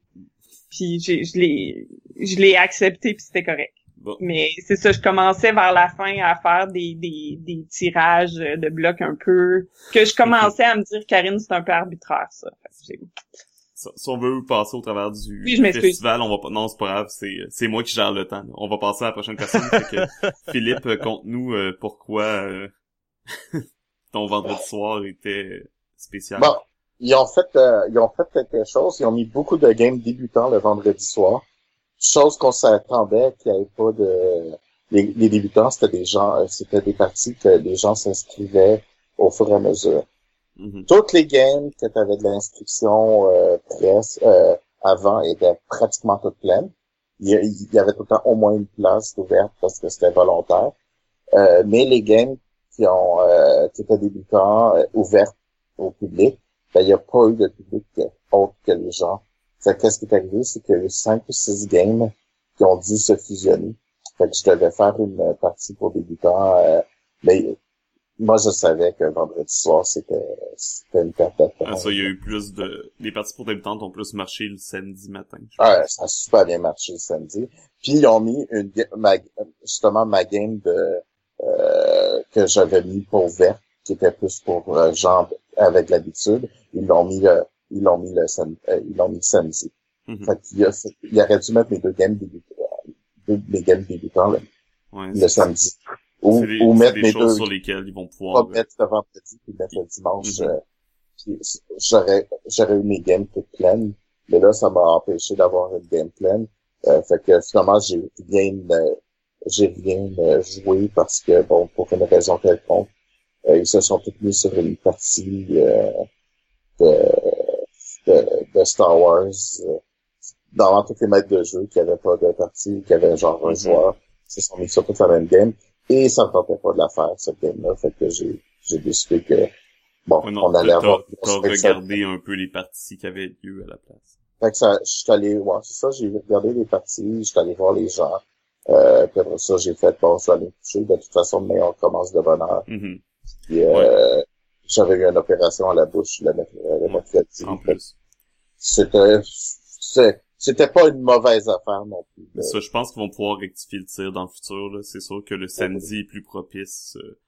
Puis j'ai, je l'ai, je l'ai accepté puis c'était correct. Bon. Mais c'est ça, je commençais vers la fin à faire des, des, des tirages de blocs un peu, que je commençais à me dire, Karine, c'est un peu arbitraire, ça. Fait que j'ai- Si si on veut passer au travers du Oui, je m'excuse. festival, on va pas, non, c'est pas grave, c'est, c'est moi qui gère le temps. là. On va passer à la prochaine personne. fait que, Philippe, euh, conte-nous euh, pourquoi euh, ton vendredi soir était spécial. Bon, ils ont fait, euh, ils ont fait quelque chose. Ils ont mis beaucoup de games débutants le vendredi soir. Chose qu'on s'attendait qu'il n'y ait pas de. Les, les débutants, c'était des gens, euh, c'était des parties que les gens s'inscrivaient au fur et à mesure. Mhm. Toutes les games que tu avais de l'inscription euh, presse euh, avant étaient pratiquement toutes pleines. Il y, a- il y avait tout le temps au moins une place ouverte parce que c'était volontaire. Euh, mais les games qui ont euh, qui étaient débutants euh, ouvertes au public, ben, il n'y a pas eu de public autre que les gens. Fait que qu'est-ce qui est arrivé, c'est qu'il y a eu cinq ou six games qui ont dû se fusionner. Fait que je devais faire une euh, partie pour débutants, euh, mais moi je savais que vendredi soir c'était c'était une perte de temps. Ah, ça, il y a eu plus de... Les parties pour débutantes ont plus marché le samedi matin. Ouais, ça a super bien marché le samedi. Puis ils ont mis une ma, justement ma game de euh, que j'avais mis pour vert, qui était plus pour euh, gens avec l'habitude. Ils l'ont mis le ils l'ont mis le sam- euh, ils l'ont mis le samedi. Mhm. Fait qu'il y a, il aurait dû mettre mes deux games débutants, deux mes games débutants le, Ouais, le samedi. Ou, des, ou mettre choses deux sur lesquelles ils vont pas pouvoir... euh, mettre le vendredi puis mettre le dimanche. Mhm. euh, puis j'aurais, j'aurais eu mes games toutes pleines. Mais là, ça m'a empêché d'avoir une game pleine. Euh, fait que finalement, j'ai rien, euh, j'ai rien euh, joué parce que, bon, pour une raison quelconque, euh, ils se sont tous mis sur une partie euh, de, de, de Star Wars. Euh, dans tous les maîtres de jeu qui avaient pas de partie, qui avaient genre un Mhm. joueur, ils se sont mis sur toute la même game. Et ça me tentait pas de la faire, cette game-là. Fait que j'ai, j'ai décidé que, bon, Ouais, non, on allait avoir... T'as regardé un peu les parties qui avaient lieu à la place. Fait que ça, je suis allé, ouais, c'est ça, j'ai regardé les parties, je suis allé voir les gens. Euh, puis après ça, j'ai fait, bon, je vais aller coucher. De toute façon, mais on commence de bonne heure. Mhm. Puis, euh, j'avais eu une opération à la bouche le, merc- le mercredi. Plus. C'était, c'est- c'était pas une mauvaise affaire non plus. Mais ça, je pense qu'ils vont pouvoir rectifier le tir dans le futur. là. C'est sûr que le samedi est plus propice euh,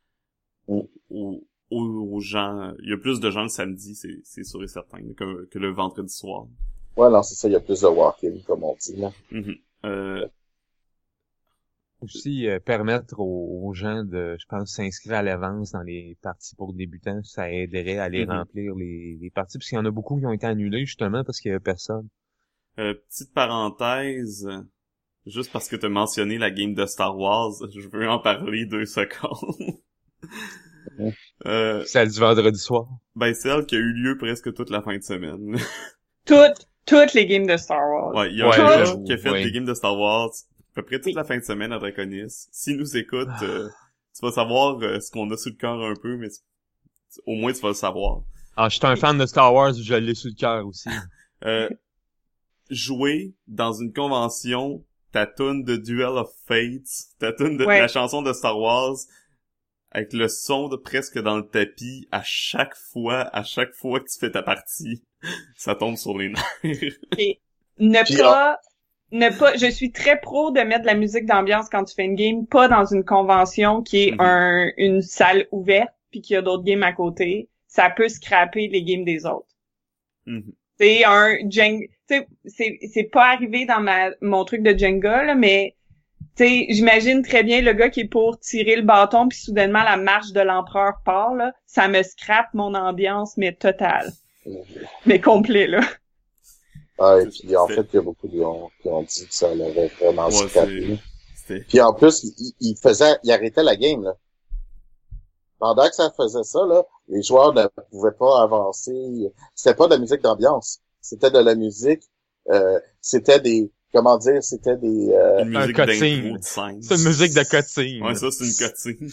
Mm. aux, aux, gens. Il y a plus de gens le samedi, c'est, c'est sûr et certain, que, que le vendredi soir. Ouais, non, c'est ça, il y a plus de walk-in, comme on dit, là. Mhm. Euh, Aussi, euh, permettre aux, aux gens de, je pense, s'inscrire à l'avance dans les parties pour débutants, ça aiderait à les Mhm. remplir les, les parties, parce qu'il y en a beaucoup qui ont été annulés justement parce qu'il y avait personne. euh, petite parenthèse, juste parce que t'as mentionné la game de Star Wars, je veux en parler deux secondes. Euh, Celle du vendredi soir. ben, celle qui a eu lieu presque toute la fin de semaine. Toutes, toutes les games de Star Wars. Ouais, il y a Ouais, un qui a fait ouais. des games de Star Wars peu près toute Oui. la fin de semaine à Draconis. S'il nous écoute, euh, tu vas savoir euh, ce qu'on a sous le cœur un peu, mais au moins tu vas le savoir. Ah, je suis un fan de Star Wars, je l'ai sur le cœur aussi. Euh, jouer dans une convention ta tune de Duel of Fates, ta tune de Ouais. la chanson de Star Wars, avec le son de presque dans le tapis à chaque fois, à chaque fois que tu fais ta partie, ça tombe sur les nerfs. Et ne Puis, pas, ne pas, je suis très pro de mettre de la musique d'ambiance quand tu fais une game, pas dans une convention qui est Mhm. un, une salle ouverte puis qu'il y a d'autres games à côté. Ça peut scraper les games des autres. Mhm. C'est un c'est, c'est pas arrivé dans ma, mon truc de Jenga, là, mais, tu j'imagine très bien le gars qui est pour tirer le bâton puis soudainement la marche de l'empereur part, là. Ça me scrape mon ambiance, mais totale. Mais complet, là. Ah, et puis en fait, il y a beaucoup de gens qui ont dit que ça l'avait vraiment Ouais, Puis en plus, il, faisait, il arrêtait la game, là. Pendant que ça faisait ça, là, les joueurs ne pouvaient pas avancer. C'était pas de la musique d'ambiance. C'était de la musique, euh, c'était des, comment dire, c'était des, euh, une musique d'intro de. C'est une musique de cutscene. Ouais, ça, c'est une cutscene.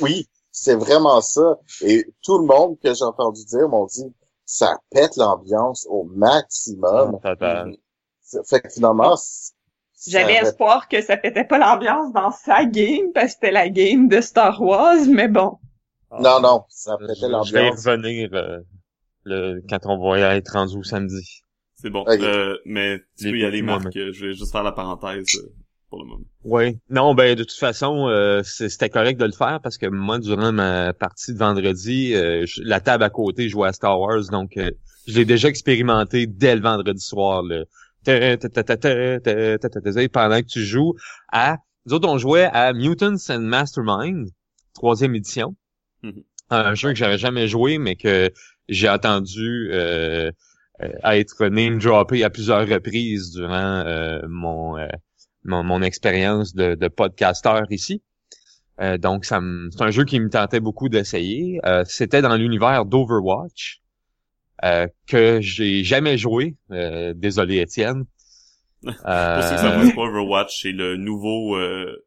oui, c'est vraiment ça. Et tout le monde que j'ai entendu dire m'ont dit, ça pète l'ambiance au maximum. Ah, total. Ça Fait que finalement, c- J'avais espoir que ça pétait pas l'ambiance dans sa game parce que c'était la game de Star Wars, mais bon. Non, non, ça pétait je vais y l'ambiance. revenir euh, le, quand on va être rendu au samedi. C'est bon. Euh, mais tu Les peux y aller, Marc. Je vais juste faire la parenthèse pour. Oui. Non, ben de toute façon, c'était correct de le faire parce que moi, durant ma partie de vendredi, la table à côté jouait à Star Wars, donc euh, je l'ai déjà expérimenté dès le vendredi soir. Pendant que tu joues à... Nous autres, on jouait à Mutants and Mastermind, troisième édition. Un jeu que j'avais jamais joué, mais que j'ai attendu à être name droppé à plusieurs reprises durant mon mon mon expérience de, de podcasteur ici. Euh, donc ça c'est un jeu qui me tentait beaucoup d'essayer. Euh, C'était dans l'univers d'Overwatch euh, que j'ai jamais joué. Euh, désolé Étienne. Pour ceux qui savent Euh, pas, Overwatch, c'est le nouveau euh,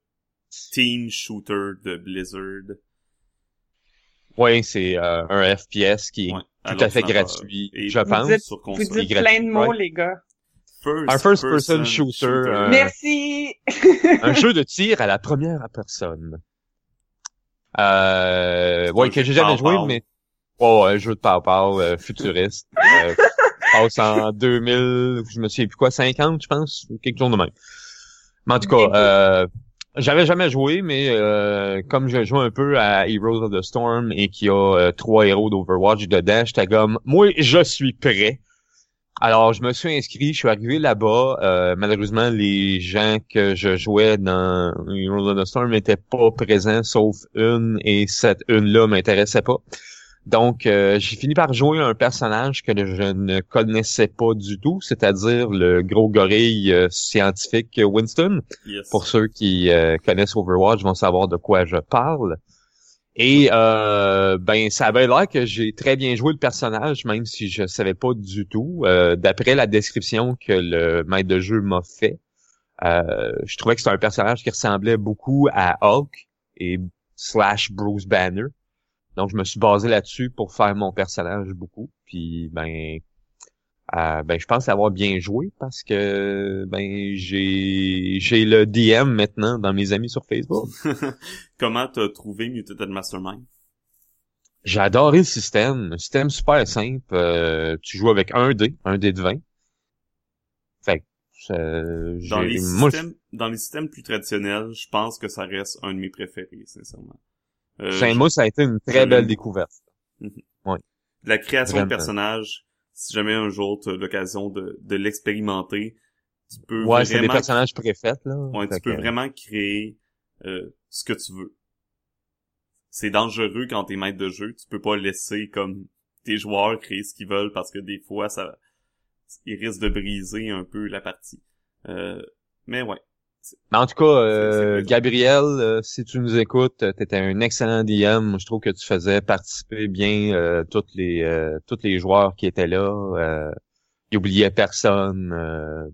teen shooter de Blizzard. ouais, c'est euh, un FPS qui est Ouais, tout à fait gratuit, Et je Vous pense. dites- sur Vous dites plein de mots, ouais. les gars. First Un first-person shooter, euh, Merci! un jeu de tir à la première personne. Euh, ouais, que j'ai jamais joué, mais oh, un jeu de pow euh, futuriste. Euh, passe en 2000, je me souviens plus quoi, 50, je pense, ou quelque chose de même. Mais en tout cas, euh, j'avais jamais joué, mais euh, comme je joue un peu à Heroes of the Storm et qu'il y a euh, trois héros d'Overwatch dedans, j'étais comme, moi, je suis prêt. Alors, je me suis inscrit, je suis arrivé là-bas. Euh, malheureusement, les gens que je jouais dans Heroes of the Storm n'étaient pas présents, sauf une, et cette une-là m'intéressait pas. Donc, euh, j'ai fini par jouer un personnage que je ne connaissais pas du tout, c'est-à-dire le gros gorille euh, scientifique Winston. Yes. Pour ceux qui euh, connaissent Overwatch vont savoir de quoi je parle. Et euh, ben ça avait l'air que j'ai très bien joué le personnage, même si je savais pas du tout. Euh, D'après la description que le maître de jeu m'a fait, euh, je trouvais que c'était un personnage qui ressemblait beaucoup à Hulk et slash Bruce Banner. Donc je me suis basé là-dessus pour faire mon personnage beaucoup. Puis ben euh, ben je pense avoir bien joué parce que ben j'ai j'ai le DM maintenant dans mes amis sur Facebook. Comment t'as trouvé Mutant Mastermind? J'ai adoré le système, un système super simple. euh, tu joues avec un dé, un dé de 20. Fait que euh, Dans les, moi, systèmes, dans les systèmes plus traditionnels, je pense que ça reste un de mes préférés, sincèrement. Euh, moi ça a été une très belle découverte. la création Vraiment. de personnages, si jamais un jour tu as l'occasion de, de l'expérimenter, tu peux Ouais, c'est des vraiment, personnages préfaits là. ouais, tu peux que- vraiment créer euh, ce que tu veux. C'est dangereux quand t'es maître de jeu, tu peux pas laisser comme tes joueurs créer ce qu'ils veulent parce que des fois ça ils risquent de briser un peu la partie. Euh, mais ouais. Mais en tout cas, euh, Gabriel, euh, si tu nous écoutes, tu étais un excellent DM. Je trouve que tu faisais participer bien euh, toutes les euh, tous les joueurs qui étaient là. Euh, il oubliait personne. Euh,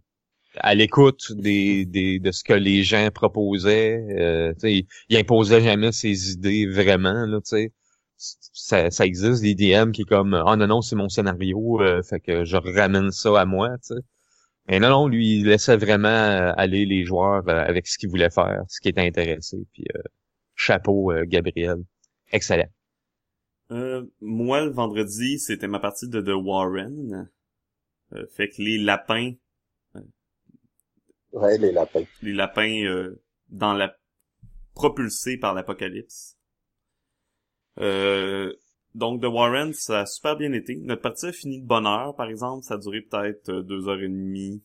à l'écoute des, des de ce que les gens proposaient. Euh, il, il imposait jamais ses idées vraiment. Là, sais ça, ça existe des DM qui est comme ah oh, non non c'est mon scénario euh, fait que je ramène ça à moi tu sais mais non non lui il laissait vraiment euh, aller les joueurs euh, avec ce qu'ils voulaient faire ce qui était intéressé. Puis chapeau Gabriel. Excellent. Moi le vendredi c'était ma partie de The Warren. Fait que les lapins ouais les lapins. les lapins dans la propulsés par l'apocalypse. Euh, donc, The Warren, ça a super bien été. Notre partie a fini de bonne heure, par exemple. Ça a duré peut-être euh, deux heures et demie,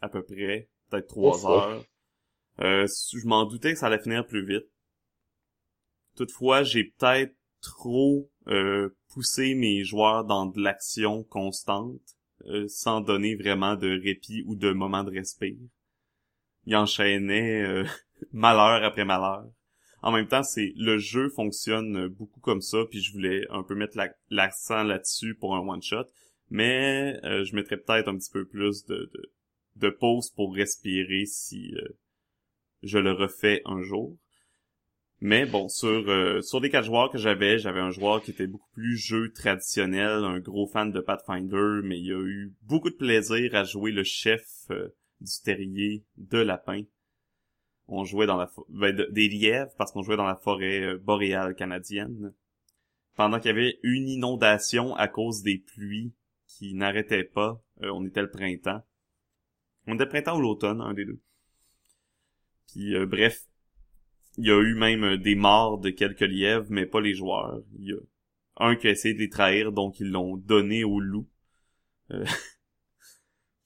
à peu près. Peut-être trois heures. Euh, je m'en doutais que ça allait finir plus vite. Toutefois, j'ai peut-être trop euh, poussé mes joueurs dans de l'action constante, sans donner vraiment de répit ou de moment de respect. Ils enchaînaient malheur après malheur en même temps, c'est le jeu fonctionne beaucoup comme ça, puis je voulais un peu mettre l'accent là-dessus pour un one shot, mais euh, je mettrais peut-être un petit peu plus de, de, pause pour respirer si euh, je le refais un jour. Mais bon, sur euh, sur les quatre joueurs que j'avais, j'avais un joueur qui était beaucoup plus jeu traditionnel, un gros fan de Pathfinder, mais il a eu beaucoup de plaisir à jouer le chef du terrier de lapin on jouait dans la ben, des lièvres parce qu'on jouait dans la forêt euh, boréale canadienne. Pendant qu'il y avait une inondation à cause des pluies qui n'arrêtaient pas, euh, on était le printemps. On était le printemps ou l'automne, un des deux. Puis euh, bref, il y a eu même des morts de quelques lièvres, mais pas les joueurs. Il y a un qui a essayé de les trahir, donc ils l'ont donné au loup.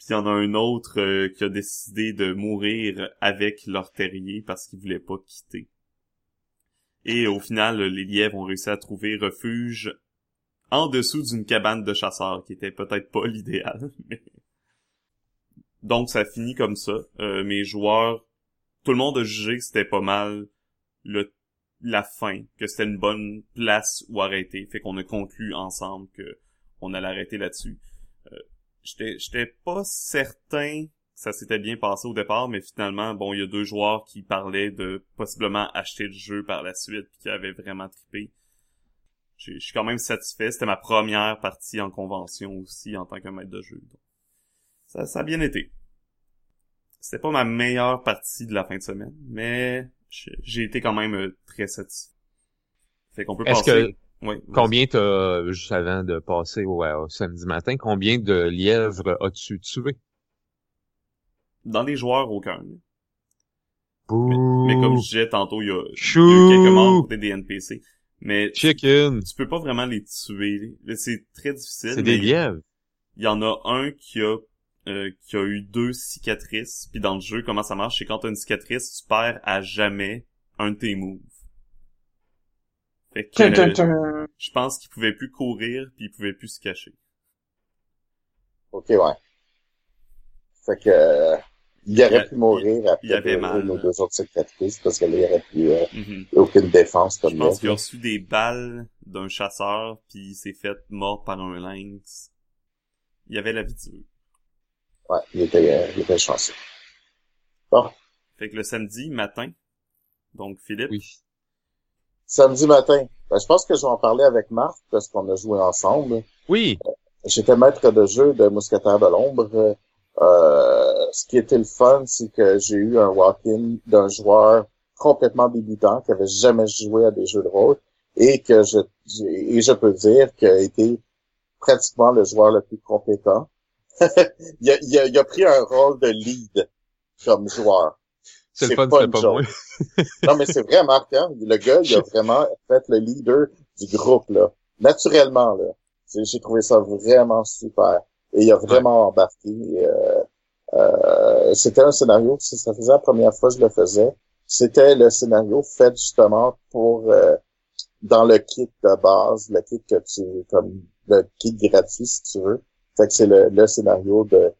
il y en a un autre euh, qui a décidé de mourir avec leur terrier parce qu'il voulait pas quitter. Et au final, les lièvres ont réussi à trouver refuge en dessous d'une cabane de chasseurs, qui était peut-être pas l'idéal. Donc ça finit comme ça. Euh, mes joueurs, tout le monde a jugé que c'était pas mal le la fin, que c'était une bonne place où arrêter. Fait qu'on a conclu ensemble que on allait arrêter là-dessus. Euh, j'étais j'étais pas certain que ça s'était bien passé au départ, mais finalement, bon, il y a deux joueurs qui parlaient de possiblement acheter le jeu par la suite, puis qui avaient vraiment trippé. Je suis quand même satisfait. C'était ma première partie en convention aussi en tant que maître de jeu. ça, ça a bien été. C'était pas ma meilleure partie de la fin de semaine, mais j'ai été quand même euh, très satisfait. Fait qu'on peut passer... Oui. Combien t'as, juste avant de passer au, samedi matin, combien de lièvres as-tu tué? Dans les joueurs, aucun. Mais, comme je disais tantôt, il y a, quelques morts des NPC. Mais Chicken. Tu, peux pas vraiment les tuer. C'est très difficile. C'est des lièvres. Il y en a un qui a euh, qui a eu deux cicatrices. Puis dans le jeu, comment ça marche, c'est quand t'as une cicatrice, tu perds à jamais un de tes moves. Fait que, euh, je pense qu'il pouvait plus courir puis il pouvait plus se cacher. Ok, ouais. Fait que, euh, il aurait pu mourir après il avait mal, une ou deux autres cicatrices parce qu'il aurait plus euh, mm-hmm. aucune défense comme Je pense qu'il a reçu des balles d'un chasseur puis il s'est fait mort par un lynx. Il avait la vie dure. Ouais, il était, il était chanceux. Bon. Fait que le samedi matin, donc Philippe, oui samedi matin. Ben, je pense que je vais en parler avec Marc parce qu'on a joué ensemble. Oui. J'étais maître de jeu de Mousquetaire de l'ombre. Euh, ce qui était le fun, c'est que j'ai eu un walk-in d'un joueur complètement débutant qui avait jamais joué à des jeux de rôle et que je et je peux dire qu'il a été pratiquement le joueur le plus compétent. il, a, il, a, il a pris un rôle de lead comme joueur. C'est le fun, pas, pas moi. non, mais c'est vrai, Marc, hein? Le gars, il a vraiment fait le leader du groupe, là. Naturellement, là. J'ai trouvé ça vraiment super. Et il a vraiment embarqué. Euh, euh, c'était un scénario, ça faisait la première fois que je le faisais. C'était le scénario fait justement pour euh, dans le kit de base, le kit que tu comme le kit gratuit si tu veux. Fait que c'est le, le scénario de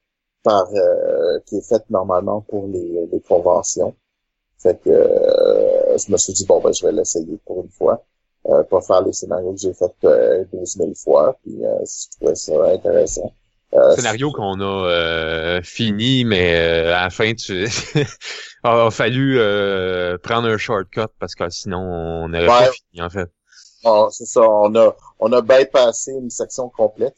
par euh, qui est faite normalement pour les, les conventions. Fait que euh, je me suis dit bon ben je vais l'essayer pour une fois. Euh, pas faire les scénarios que j'ai fait euh, 12 000 fois, puis euh, je trouvais ça intéressant. Euh, Scénario qu'on a euh, fini, mais euh, à la fin, tu a, a fallu euh, prendre un shortcut parce que sinon on n'aurait pas fini en fait. on- c'est ça, on a, on a bypassé une section complète,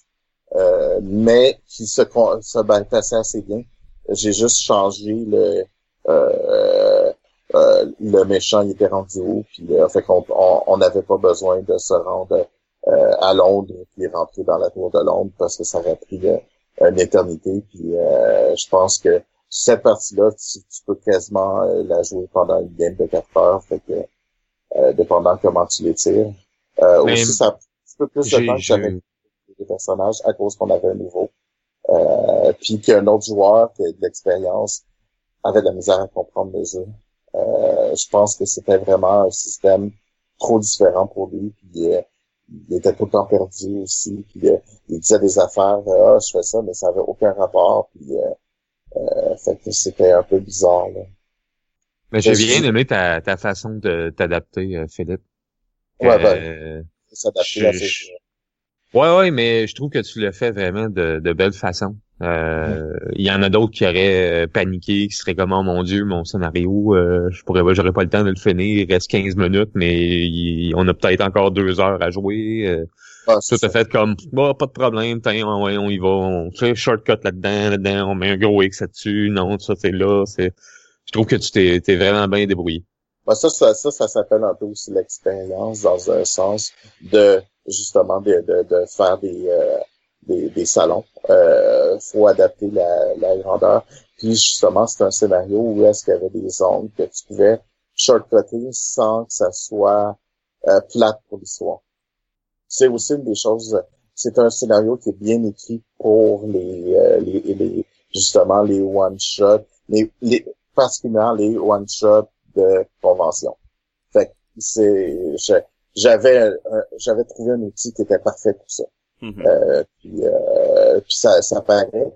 euh, mais qui se, se bypassait assez bien. J'ai juste changé le, euh, euh, le méchant, il était rendu haut, puis euh, fait qu'on on on n'avait pas besoin de se rendre euh, à Londres puis rentrer dans la tour de Londres parce que ça aurait pris euh, une éternité. Puis euh, je pense que cette partie-là, tu, tu peux quasiment la jouer pendant une game de 4 heures, fait que euh, dépendant comment tu les tires. Euh, aussi, ça a un petit peu plus de temps que j'avais des personnages à cause qu'on avait un nouveau. Euh, puis qu'un autre joueur qui a de l'expérience avait de la misère à comprendre le jeu. Euh, je pense que c'était vraiment un système trop différent pour lui. Puis euh, il était tout le temps perdu aussi. Puis euh, il disait des affaires, euh, ah je fais ça, mais ça avait aucun rapport. Puis euh, euh, fait que c'était un peu bizarre. Là. Mais j'ai bien aimé ta, ta façon de t'adapter, euh, Philippe. Ouais, Euh, S'adapter à jeux. Ouais, ouais, mais je trouve que tu le fais vraiment de, de belle façon. Euh, Il y en a d'autres qui auraient euh, paniqué, qui seraient comme oh mon Dieu, mon scénario, euh, je pourrais pas, j'aurais pas le temps de le finir, il reste 15 minutes, mais il- on a peut-être encore deux heures à jouer. Euh, Ah, c'est ça t'a fait comme bah, pas de problème, tiens, on, on y va, on fait shortcut là-dedans, là-dedans, on met un gros X là-dessus, non, ça c'est là, c'est. Je trouve que tu t'es vraiment bien débrouillé. Ben, ça, ça, ça, ça s'appelle un peu aussi l'expérience dans un sens de justement de, de, de faire des, euh, des, des salons. Euh, faut adapter la, la grandeur. Puis justement, c'est un scénario où est-ce qu'il y avait des zones que tu pouvais shortcutter sans que ça soit euh, plate pour l'histoire. C'est aussi une des choses. C'est un scénario qui est bien écrit pour les, euh, les, les justement les one shot, mais les particulièrement les one shot de convention. Fait que c'est, j'avais, j'avais trouvé un outil qui était parfait pour ça. Mhm. Euh, puis, euh, puis ça, ça paraît.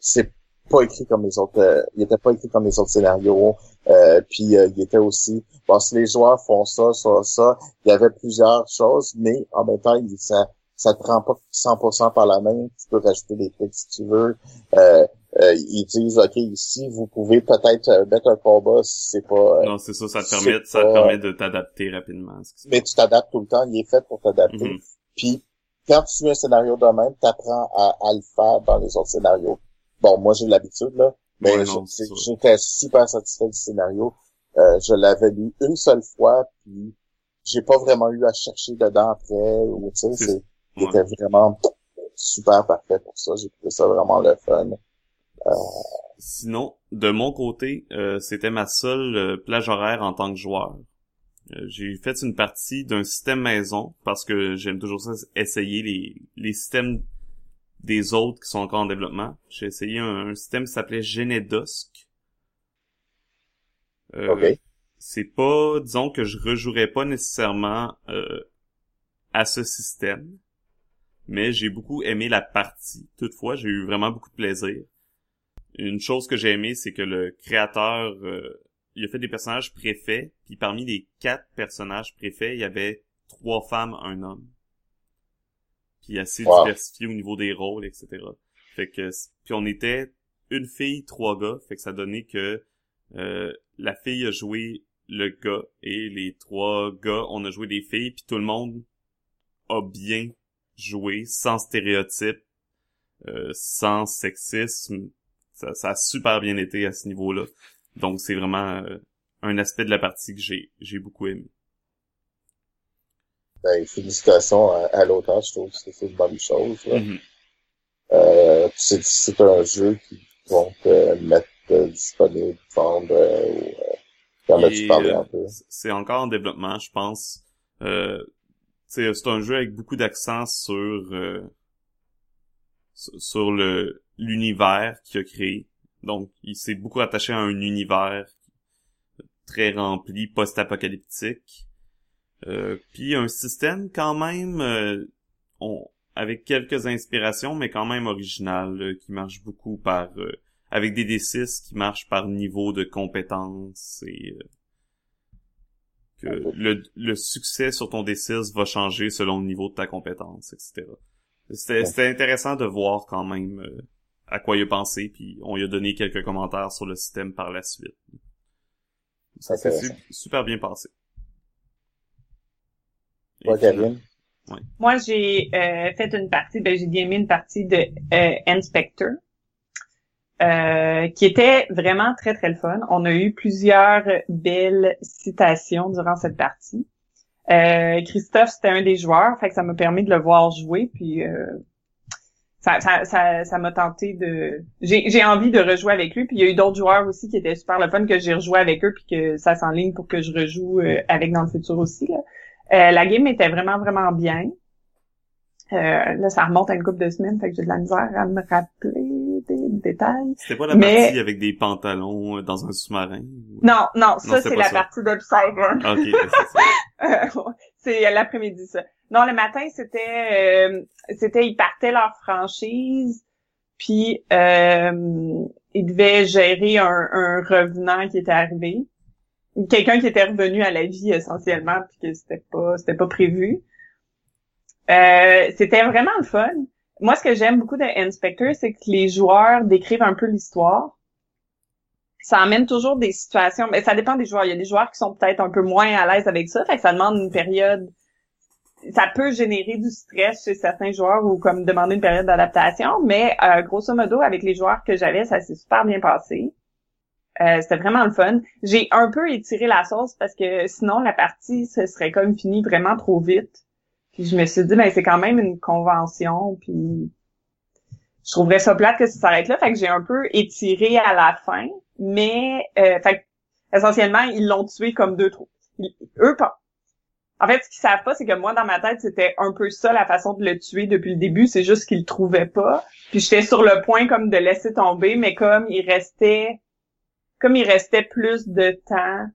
C'est pas écrit comme les autres. euh, il était pas écrit comme les autres scénarios. Euh, puis euh, il était aussi. Bon, si les joueurs font ça, ça, ça, il y avait plusieurs choses, mais en même temps, il, ça, ça te prend pas 100% par la main. Tu peux rajouter des trucs si tu veux. Euh, euh, ils disent, ok, ici, vous pouvez peut-être euh, mettre un combat si c'est pas. euh, Non, c'est ça, ça te permet, ça te permet de t'adapter rapidement. mais tu t'adaptes tout le temps. Il est fait pour t'adapter. Mhm. Puis quand tu suis un scénario de même, tu apprends à, à le faire dans les autres scénarios. Bon, moi j'ai l'habitude là, mais Ouais, j'étais super satisfait du scénario. Euh, je l'avais lu une seule fois, puis j'ai pas vraiment eu à chercher dedans après. Ou tu sais, il ouais. était vraiment super parfait pour ça. J'ai trouvé ça vraiment le fun. Sinon, de mon côté, euh, c'était ma seule euh, plage horaire en tant que joueur. Euh, j'ai fait une partie d'un système maison parce que j'aime toujours ça, essayer les, les systèmes des autres qui sont encore en développement. J'ai essayé un, un système qui s'appelait Genedosk. Euh, Ok. C'est pas, disons que je rejouerais pas nécessairement euh, à ce système, mais j'ai beaucoup aimé la partie. Toutefois, j'ai eu vraiment beaucoup de plaisir. Une chose que j'ai aimé, c'est que le créateur, euh, il a fait des personnages préfets, puis parmi les quatre personnages préfets, il y avait trois femmes, un homme. Puis assez Wow. diversifié au niveau des rôles, etc. Fait que, puis on était une fille, trois gars, fait que ça donnait que euh, la fille a joué le gars et les trois gars, on a joué des filles, puis tout le monde a bien joué, sans stéréotypes, euh, sans sexisme. Ça, ça a super bien été à ce niveau-là. Donc c'est vraiment euh, un aspect de la partie que j'ai j'ai beaucoup aimé. Ben, félicitations à, à l'auteur, je trouve que c'est une bonne chose. là. Mhm. Euh, c'est, un jeu qui vont te mettre euh, disponible, vendre, euh, ou, euh, euh? C'est encore en développement, je pense. Euh, c'est c'est un jeu avec beaucoup d'accent sur euh, sur sur le l'univers qu'il a créé. Donc, il s'est beaucoup attaché à un univers très rempli, post-apocalyptique. Euh, puis un système quand même euh, on, avec quelques inspirations, mais quand même original, euh, qui marche beaucoup par euh, avec des D6 qui marchent par niveau de compétence et euh, que le, le succès sur ton D6 va changer selon le niveau de ta compétence, etc. C'était c'était intéressant de voir quand même euh, à quoi il a pensé, puis on lui a donné quelques commentaires sur le système par la suite. Ça s'est super bien passé. Moi, j'ai euh, fait une partie, ben, j'ai bien mis une partie de euh, Inspector, euh, qui était vraiment très, très le fun. On a eu plusieurs belles citations durant cette partie. Euh, Christophe, c'était un des joueurs, fait que ça m'a permis de le voir jouer, puis euh, ça, ça, ça, ça m'a tenté de... J'ai, j'ai envie de rejouer avec lui, puis il y a eu d'autres joueurs aussi qui étaient super le fun, que j'ai rejoué avec eux, puis que ça s'enligne pour que je rejoue euh, avec dans le futur aussi. Là. Euh, la game était vraiment, vraiment bien. Euh, là, ça remonte à une couple de semaines, fait que j'ai de la misère à me rappeler des détails. C'était pas la Mais- partie avec des pantalons euh, dans un sous-marin? ou- Non, non, ça, c'est la ça. partie d'Observer. Ok, c'est. Euh, c'est l'après-midi, ça. Non, le matin, c'était... euh, c'était, ils partaient leur franchise, puis euh, ils devaient gérer un, un revenant qui était arrivé. Quelqu'un qui était revenu à la vie, essentiellement, puis que c'était pas c'était pas prévu. Euh, c'était vraiment le fun. Moi, ce que j'aime beaucoup de Inspector, c'est que les joueurs décrivent un peu l'histoire. Ça amène toujours des situations, mais ça dépend des joueurs. Il y a des joueurs qui sont peut-être un peu moins à l'aise avec ça, fait que ça demande une période. Ça peut générer du stress chez certains joueurs ou comme demander une période d'adaptation, mais euh, grosso modo, avec les joueurs que j'avais, ça s'est super bien passé. Euh, c'était vraiment le fun. J'ai un peu étiré la sauce parce que sinon la partie ce serait comme fini vraiment trop vite. Puis je me suis dit ben c'est quand même une convention puis je trouverais ça plate que ça s'arrête là, fait que j'ai un peu étiré à la fin, mais euh, fait essentiellement ils l'ont tué comme deux trous. Eux pas. En fait, ce qu'ils savent pas, c'est que moi, dans ma tête, c'était un peu ça la façon de le tuer depuis le début. C'est juste qu'ils le trouvaient pas. Puis j'étais sur le point comme de laisser tomber, mais comme il restait comme il restait plus de temps,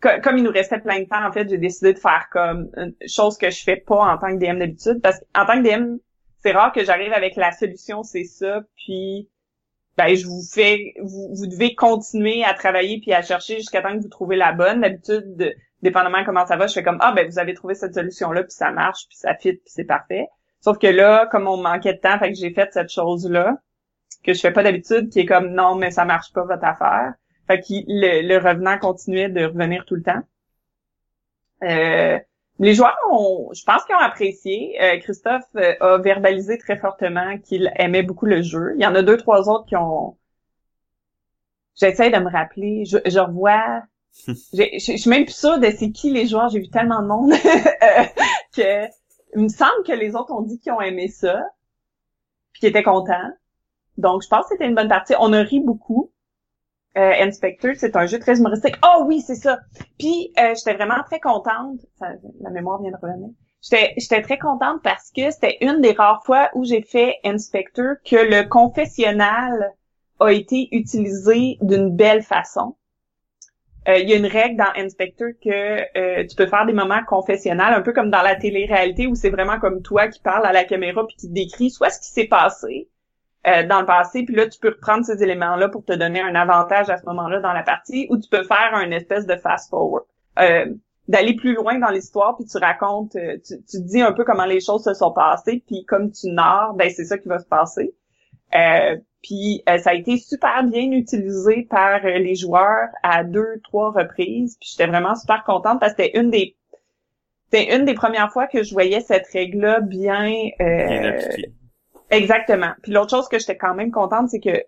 co- comme il nous restait plein de temps, en fait, j'ai décidé de faire comme une chose que je fais pas en tant que DM d'habitude, parce qu'en tant que DM, c'est rare que j'arrive avec la solution, c'est ça, puis ben je vous fais, vous, vous devez continuer à travailler puis à chercher jusqu'à temps que vous trouvez la bonne. D'habitude, de- dépendamment comment ça va, je fais comme ah ben vous avez trouvé cette solution là puis ça marche puis ça fit puis c'est parfait. Sauf que là, comme on manquait de temps, fait que j'ai fait cette chose là que je fais pas d'habitude, qui est comme non mais ça marche pas votre affaire. Fait que le, le revenant continuait de revenir tout le temps. Euh, les joueurs ont, je pense qu'ils ont apprécié. Euh, Christophe euh, a verbalisé très fortement qu'il aimait beaucoup le jeu. Il y en a deux, trois autres qui ont. J'essaie de me rappeler. Je, je revois. Je suis même plus sûre de c'est qui les joueurs. J'ai vu tellement de monde euh, que il me semble que les autres ont dit qu'ils ont aimé ça, puis qu'ils étaient contents. Donc, je pense que c'était une bonne partie. On a ri beaucoup. Euh, Inspector, c'est un jeu très humoristique. Oh oui, c'est ça. Puis, euh, j'étais vraiment très contente. La mémoire vient de revenir. J'étais, j'étais très contente parce que c'était une des rares fois où j'ai fait Inspector que le confessionnal a été utilisé d'une belle façon. Euh, Il y a une règle dans Inspector que euh, tu peux faire des moments confessionnels, un peu comme dans la télé-réalité où c'est vraiment comme toi qui parles à la caméra puis qui décrit soit ce qui s'est passé, euh, dans le passé, puis là, tu peux reprendre ces éléments-là pour te donner un avantage à ce moment-là dans la partie, ou tu peux faire un espèce de fast-forward. Euh, d'aller plus loin dans l'histoire, puis tu racontes, euh, tu, tu dis un peu comment les choses se sont passées, puis comme tu narres, ben c'est ça qui va se passer. Euh, puis euh, ça a été super bien utilisé par euh, les joueurs à deux, trois reprises, puis j'étais vraiment super contente parce que c'était une des c'était une des premières fois que je voyais cette règle-là bien, euh, Bien. Exactement. Puis l'autre chose que j'étais quand même contente, c'est que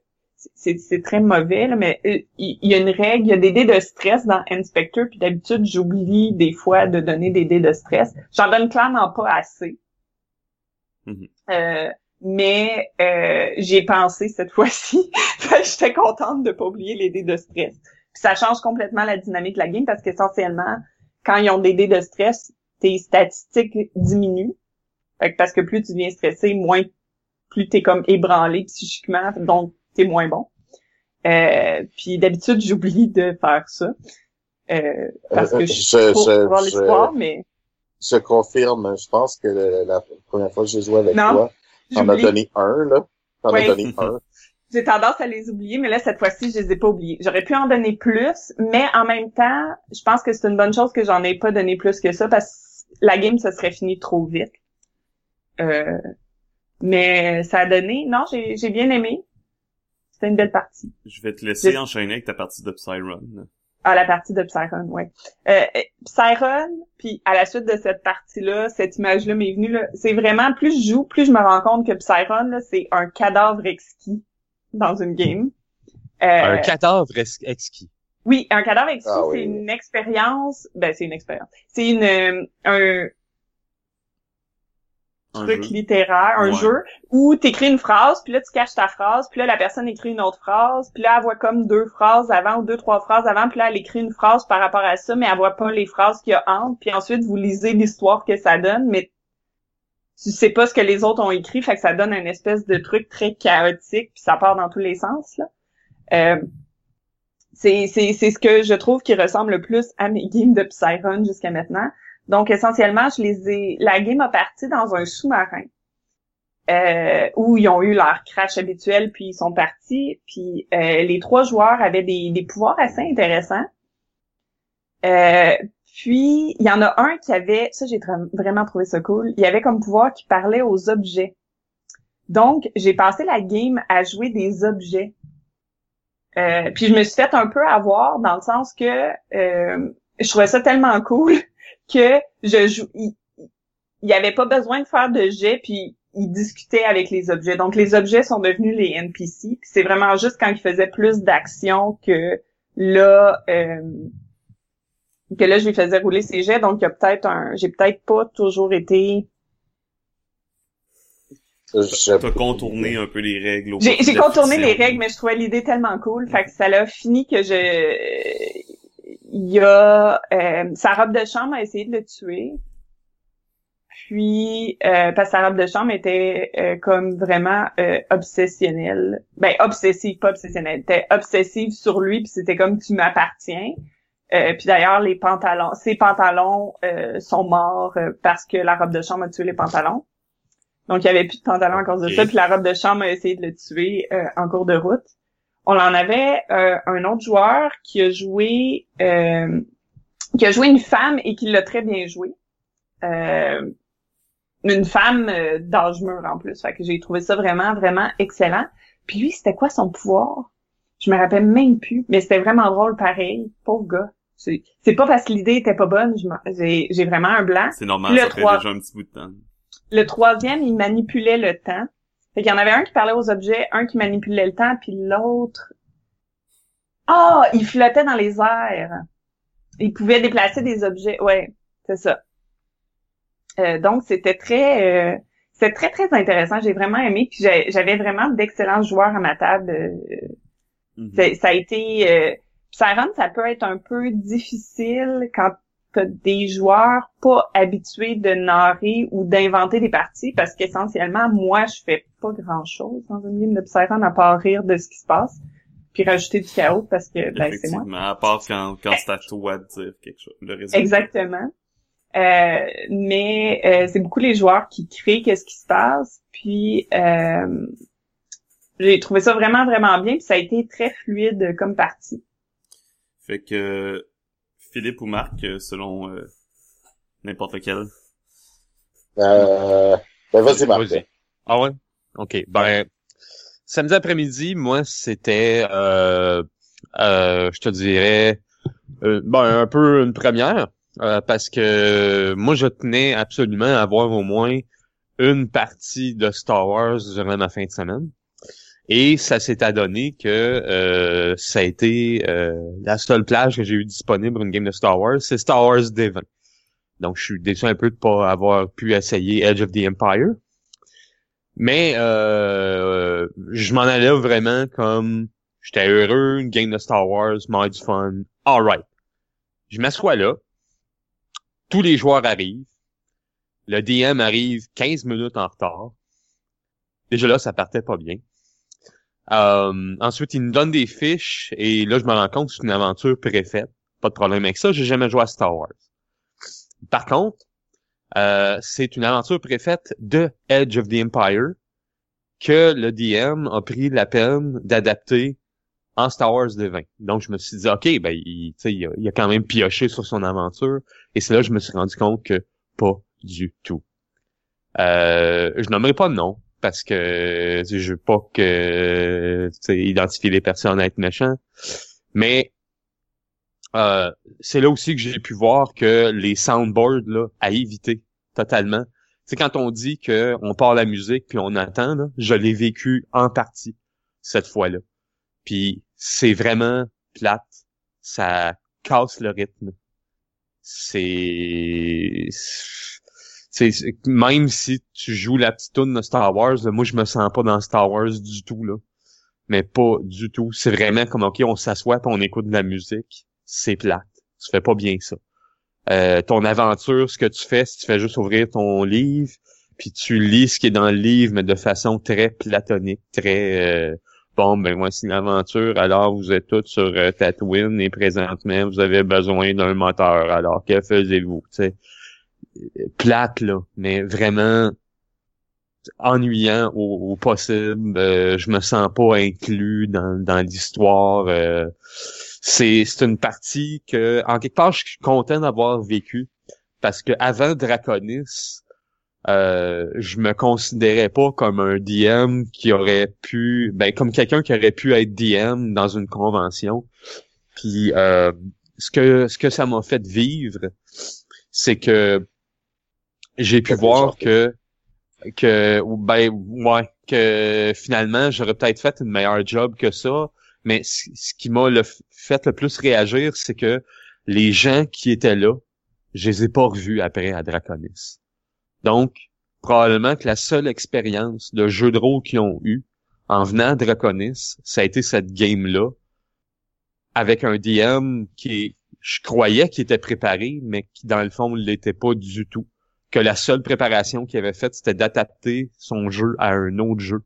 c'est c'est très mauvais, là, mais il y, a une règle, il y a des dés de stress dans Inspector, puis d'habitude, j'oublie des fois de donner des dés de stress. J'en donne clairement pas assez. Mhm. Euh, mais euh, j'ai pensé cette fois-ci. J'étais contente de pas oublier les dés de stress. Puis ça change complètement la dynamique de la game parce qu'essentiellement, quand ils ont des dés de stress, tes statistiques diminuent. Fait que parce que plus tu deviens stressé, moins plus t'es comme ébranlé psychiquement, donc t'es moins bon. Euh, puis d'habitude, j'oublie de faire ça. Euh, parce Euh, que je- je suis voir l'histoire, mais Je confirme, je pense que la, la première fois que j'ai joué avec Non, toi, t'en as donné un, là. T'en as donné un. J'ai tendance à les oublier, mais là, cette fois-ci, je les ai pas oubliés. J'aurais pu en donner plus, mais en même temps, je pense que c'est une bonne chose que j'en ai pas donné plus que ça, parce que la game, ça serait fini trop vite. Euh, Mais ça a donné, non, j'ai j'ai bien aimé. C'était une belle partie. Je vais te laisser Je- enchaîner avec ta partie de Psyrun. À la partie de Psyron, ouais. Euh, Psyron, puis à la suite de cette partie-là, cette image-là m'est venue, là, c'est vraiment, plus je joue, plus je me rends compte que Psyron, là, c'est un cadavre exquis dans une game. Euh, Un cadavre ex- exquis. Oui, un cadavre exquis, Ah c'est oui. une expérience, ben c'est une expérience. C'est une euh, Un truc jeu. littéraire, un Ouais. jeu où t'écris une phrase, puis là tu caches ta phrase, puis là la personne écrit une autre phrase, puis là elle voit comme deux phrases avant ou deux trois phrases avant, puis là elle écrit une phrase par rapport à ça, mais elle voit pas les phrases qu'il y a entre, puis ensuite vous lisez l'histoire que ça donne, mais tu sais pas ce que les autres ont écrit, fait que ça donne une espèce de truc très chaotique, puis ça part dans tous les sens là. Euh, c'est c'est c'est ce que je trouve qui ressemble le plus à mes games de Psyrun jusqu'à maintenant. Donc essentiellement, je les ai la game a parti dans un sous-marin. Euh, où ils ont eu leur crash habituel puis ils sont partis puis euh, les trois joueurs avaient des, des pouvoirs assez intéressants. Euh, puis il y en a un qui avait ça j'ai vraiment trouvé ça cool. Il y avait comme pouvoir qui parlait aux objets. Donc j'ai passé la game à jouer des objets. Euh, puis je me suis fait un peu avoir dans le sens que euh, je trouvais ça tellement cool que je joue. Il, il y avait pas besoin de faire de jet puis il discutait avec les objets. Donc les objets sont devenus les NPC. Puis c'est vraiment juste quand il faisait plus d'action que là euh, que là je lui faisais rouler ses jets. Donc il y a peut-être un j'ai peut-être pas toujours été T'as contourné un peu les règles. J'ai contourné les règles, mais je trouvais l'idée tellement cool. Fait que ça l'a fini que je... Il y a... euh, sa robe de chambre a essayé de le tuer. Puis, euh, parce que sa robe de chambre était euh, comme vraiment euh, obsessionnelle. Ben, obsessive, pas obsessionnelle. était obsessive sur lui, puis c'était comme « tu m'appartiens Euh, Puis d'ailleurs, les pantalons... Ses pantalons euh, sont morts euh, parce que la robe de chambre a tué les pantalons. Donc, il y avait plus de pantalons à cause de ça. Puis la robe de chambre a essayé de le tuer euh, en cours de route. On en avait euh, un autre joueur qui a joué euh, qui a joué une femme et qui l'a très bien joué. Euh, une femme d'âge mûr en plus. Fait que j'ai trouvé ça vraiment, vraiment excellent. Puis lui, c'était quoi son pouvoir? Je me rappelle même plus, mais c'était vraiment drôle pareil. Pauvre gars. C'est c'est pas parce que l'idée était pas bonne, j'ai j'ai vraiment un blanc. C'est normal, Le ça fait trois- déjà un petit bout de temps. Le troisième, il manipulait le temps. Fait qu'il y en avait un qui parlait aux objets, un qui manipulait le temps, puis l'autre... Ah! il flottait dans les airs. Il pouvait déplacer des objets. Ouais, c'est ça. Euh, donc, c'était très... euh, c'était très, très intéressant. J'ai vraiment aimé. Puis j'avais vraiment d'excellents joueurs à ma table. Euh, Mhm. ça a été... Euh, Siren, ça peut être un peu difficile quand des joueurs pas habitués de narrer ou d'inventer des parties parce qu'essentiellement, moi, je fais pas grand-chose dans une game de Siren à part rire de ce qui se passe puis rajouter du chaos parce que ben, c'est moi. À part quand, quand c'est à toi de dire quelque chose. Le résultat. Exactement. Euh, mais euh, c'est beaucoup les joueurs qui créent qu'est-ce qui se passe. Puis euh, j'ai trouvé ça vraiment vraiment bien. Puis ça a été très fluide comme partie. Fait que Philippe ou Marc, euh, selon euh, n'importe lequel? Euh, ben vas-y, Marc. Ah ouais? OK. Ben, samedi après-midi, moi, c'était, euh, euh, je te dirais, euh, ben, un peu une première, euh, parce que moi, je tenais absolument à avoir au moins une partie de Star Wars durant ma fin de semaine. Et ça s'est adonné que euh, ça a été euh, la seule plage que j'ai eu disponible pour une game de Star Wars, c'est Star Wars Devon. Donc je suis déçu un peu de pas avoir pu essayer Edge of the Empire. Mais euh, je m'en allais vraiment comme j'étais heureux, une game de Star Wars, m'a du fun, alright. Je m'assois là, tous les joueurs arrivent, le DM arrive 15 minutes en retard. Déjà là, ça partait pas bien. Euh, ensuite, il nous donne des fiches et là, je me rends compte que c'est une aventure préfaite. Pas de problème avec ça, j'ai jamais joué à Star Wars. Par contre, euh, c'est une aventure préfaite de Edge of the Empire que le DM a pris la peine d'adapter en Star Wars de 20. Donc, je me suis dit, OK, ben, il, a, il a quand même pioché sur son aventure. Et c'est là que je me suis rendu compte que pas du tout. Euh, je nommerai pas de nom, parce que je veux pas que identifier les personnes à être méchants. Mais euh, c'est là aussi que j'ai pu voir que les soundboards là, à éviter totalement. C'est quand on dit que on part la musique puis on attend, là, je l'ai vécu en partie cette fois-là. Puis c'est vraiment plate, ça casse le rythme. C'est même si tu joues la petite tune de Star Wars, moi je me sens pas dans Star Wars du tout là. Mais pas du tout. C'est vraiment comme OK, on s'assoit on écoute de la musique. C'est plate. Tu fais pas bien ça. Euh, ton aventure, ce que tu fais, si tu fais juste ouvrir ton livre, puis tu lis ce qui est dans le livre, mais de façon très platonique, très euh, bon, ben voici l'aventure. Alors vous êtes tous sur euh, Tatooine et présentement vous avez besoin d'un moteur. Alors que faisiez-vous Tu plate là, mais vraiment ennuyant au, possible. Euh, je me sens pas inclus dans, l'histoire. Euh, c'est c'est une partie que en quelque part je suis content d'avoir vécu parce que avant Draconis, euh, je me considérais pas comme un DM qui aurait pu, ben comme quelqu'un qui aurait pu être DM dans une convention. Puis euh, ce que ce que ça m'a fait vivre, c'est que j'ai pu voir que que ben ouais que finalement j'aurais peut-être fait une meilleure job que ça mais ce qui m'a le fait le plus réagir c'est que les gens qui étaient là je les ai pas revus après à Draconis. Donc probablement que la seule expérience de jeu de rôle qu'ils ont eu en venant à Draconis ça a été cette game là avec un DM qui je croyais qu'il était préparé mais qui dans le fond ne l'était pas du tout que la seule préparation qu'il avait faite, c'était d'adapter son jeu à un autre jeu.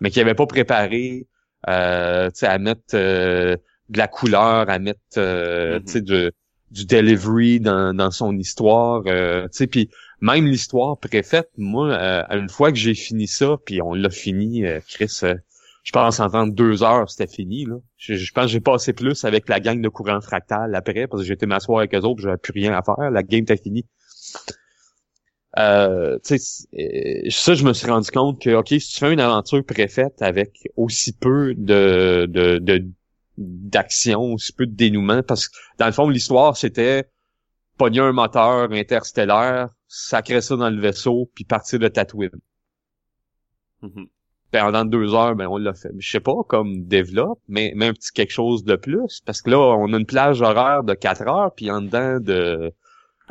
Mais qu'il avait pas préparé euh, à mettre euh, de la couleur, à mettre euh, mm-hmm. du delivery dans, dans son histoire. Euh, puis même l'histoire préfète, moi, euh, une fois que j'ai fini ça, puis on l'a fini, euh, Chris, je pense en deux heures, c'était fini. Là. Je, pense que j'ai passé plus avec la gang de courant fractal après, parce que j'étais m'asseoir avec eux autres, j'avais plus rien à faire. La game était finie. Euh, euh, ça, je me suis rendu compte que, OK, si tu fais une aventure préfaite avec aussi peu de, de, d'action, aussi peu de dénouement, parce que dans le fond, l'histoire, c'était pogner un moteur interstellaire, sacrer ça dans le vaisseau, puis partir de Tatooine. Mm-hmm. Pendant deux heures, ben on l'a fait. Je sais pas, comme développe, mais, mais un petit quelque chose de plus, parce que là, on a une plage horaire de quatre heures, puis en dedans de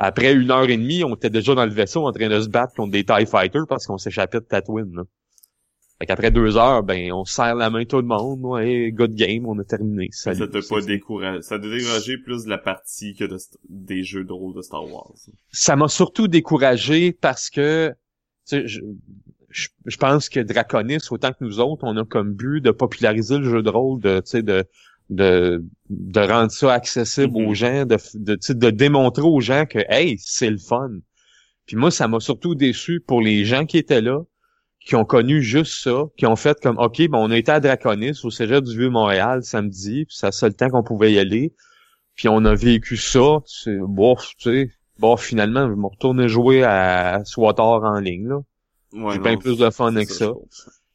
après une heure et demie, on était déjà dans le vaisseau en train de se battre contre des TIE Fighters parce qu'on s'échappait de Tatooine. Là. Fait qu'après deux heures, ben, on serre la main tout le monde, ouais, good game, on a terminé. ça t'a pas découragé. Ça t'a découragé plus de la partie que des jeux de rôle de Star Wars. Ça m'a surtout découragé parce que, je, je, pense que Draconis, autant que nous autres, on a comme but de populariser le jeu de rôle, de, de, de, de rendre ça accessible aux mm-hmm. gens, de, de, de démontrer aux gens que, hey, c'est le fun. Puis moi, ça m'a surtout déçu pour les gens qui étaient là, qui ont connu juste ça, qui ont fait comme, OK, ben, on a été à Draconis, au Cégep du Vieux-Montréal, samedi, puis c'est le seul temps qu'on pouvait y aller. Puis on a vécu ça, c'est, bon, tu sais, bon, finalement, je me retourne jouer à Swatar en ligne, là. J'ai bien plus de fun avec ça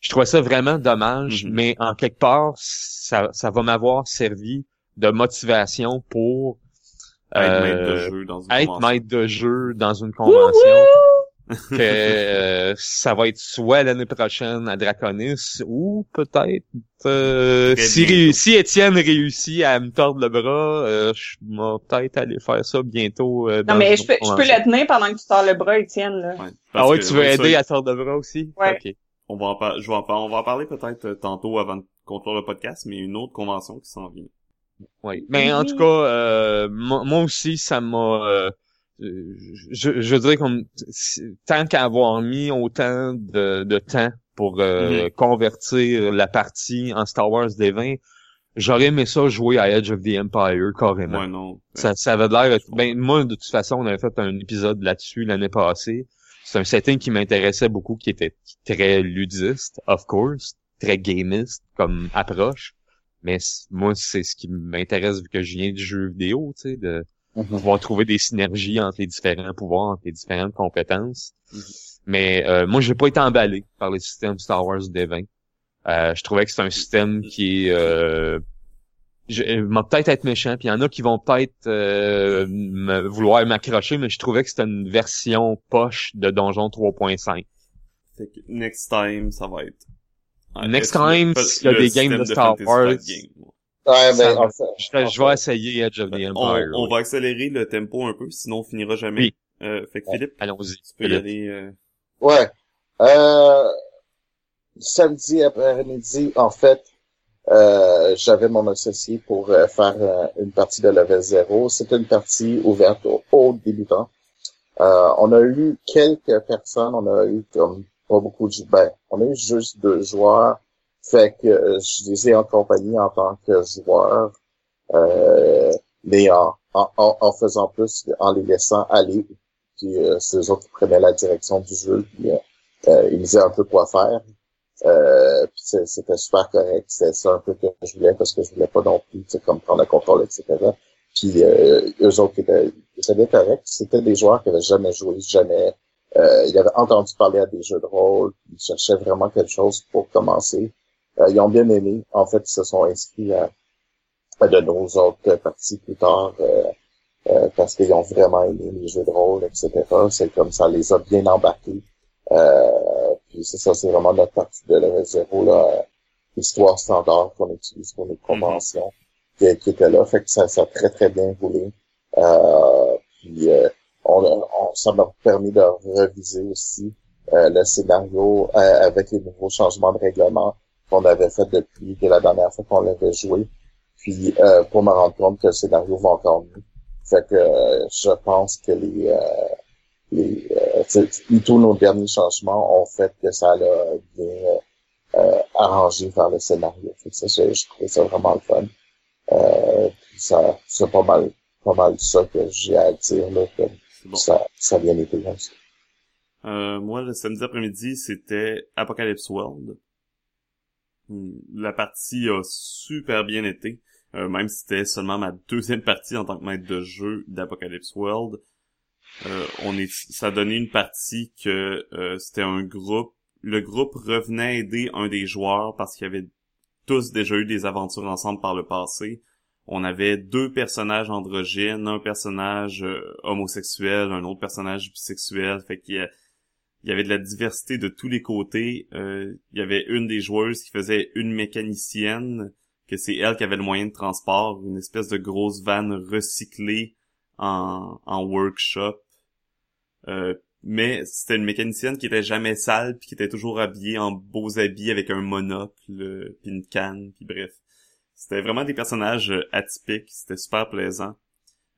je trouvais ça vraiment dommage, mm-hmm. mais en quelque part, ça, ça va m'avoir servi de motivation pour être maître de euh, jeu dans une être maître de jeu dans une convention. Que euh, ça va être soit l'année prochaine à Draconis ou peut-être euh, si, si Étienne réussit à me tordre le bras, je vais peut-être aller faire ça bientôt. non mais je peux, je peux le tenir pendant que tu tords le bras, Étienne. Là. ah oui, tu veux aider à tordre le bras aussi? Ouais on va en, je vais en, on va en parler peut-être euh, tantôt avant de conclure le podcast, mais une autre convention qui s'en vient. Oui, mais en tout cas, euh, moi, aussi, ça m'a... Euh, je, je dirais comme tant qu'à avoir mis autant de, de temps pour mm-hmm. convertir la partie en Star Wars des 20, j'aurais aimé ça jouer à Edge of the Empire carrément. Ouais, non. Ça, ça avait l'air. Ben moi, de toute façon, on avait fait un épisode là-dessus l'année passée c'est un setting qui m'intéressait beaucoup, qui était très ludiste, of course, très gamiste comme approche. Mais moi, c'est ce qui m'intéresse vu que je viens du jeu vidéo, tu sais, de Mhm. pouvoir trouver des synergies entre les différents pouvoirs, entre les différentes compétences. Mhm. Mais euh, moi, j'ai pas été emballé par le système Star Wars D20. Euh, je trouvais que c'est un système qui est euh, je euh, peut-être être méchant, puis il y en a qui vont peut-être euh, me- vouloir m'accrocher, mais je trouvais que c'était une version poche de Donjon 3.5. Fait que next time, ça va être... Next time, s'il y a des games de Star Wars, Flight Game. Ouais, Ça mais va. en fait, Je, vais- je essayer Edge of the On, Empire. on oui. va accélérer le tempo un peu, sinon on finira jamais. Oui. Euh, fait que Philippe, Allons-y. tu peux y aller... euh, Ouais. Euh, samedi après-midi, en fait, euh, j'avais mon associé pour euh, faire euh, une partie de level 0. C'était une partie ouverte aux, aux débutants. Euh, on a eu quelques personnes, on a eu comme pas beaucoup de ben, on a eu juste deux joueurs. Fait que euh, je les ai accompagnés en tant que joueurs, euh, mais en, en, en- faisant plus, en les laissant aller. Puis euh, c'est eux autres qui prenaient la direction du jeu. Puis, euh, euh, ils me disaient un peu quoi faire. Euh, c'était super correct. C'est ça un peu que je voulais parce que je voulais pas non plus, comme prendre le contrôle, etc. Puis euh, eux autres étaient, c'était bien correct. C'était des joueurs qui avaient jamais joué, jamais. Euh, ils avaient entendu parler à des jeux de rôle. Ils cherchaient vraiment quelque chose pour commencer. Euh, ils ont bien aimé. En fait, ils se sont inscrits à, à de nos autres parties plus tard. euh, euh, parce qu'ils ont vraiment aimé les jeux de rôle, etc. C'est comme ça les a bien embarqués. Euh, puis c'est ça, c'est vraiment notre partie de level 0, là, euh, histoire standard qu'on utilise pour nos conventions, qui, qui était là. Fait que ça, ça a très très bien roulé. Euh, puis euh, on, on, ça m'a permis de reviser aussi euh, le scénario euh, avec les nouveaux changements de règlement qu'on avait fait depuis que la dernière fois qu'on l'avait joué. Puis euh, pour me rendre compte que le scénario va encore mieux. Fait que euh, je pense que les, euh, les euh, tous nos derniers changements ont fait que ça l'a bien euh, arrangé vers le scénario. Fait que ça, je, je trouvais ça vraiment le fun. Euh, puis ça, c'est pas mal, pas mal ça que j'ai à dire là. Que bon. ça, ça bien été comme ça. Euh, moi, le samedi après-midi, c'était Apocalypse World. La partie a super bien été, euh, même si c'était seulement ma deuxième partie en tant que maître de jeu d'Apocalypse World. Euh, on est, ça donné une partie que euh, c'était un groupe. Le groupe revenait aider un des joueurs parce qu'ils avaient tous déjà eu des aventures ensemble par le passé. On avait deux personnages androgynes, un personnage homosexuel, un autre personnage bisexuel. Fait qu'il il y avait de la diversité de tous les côtés. Euh, il y avait une des joueuses qui faisait une mécanicienne, que c'est elle qui avait le moyen de transport, une espèce de grosse vanne recyclée en, en workshop. Euh, mais c'était une mécanicienne qui était jamais sale, puis qui était toujours habillée en beaux habits avec un monocle, euh, puis une canne, puis bref. C'était vraiment des personnages euh, atypiques, c'était super plaisant.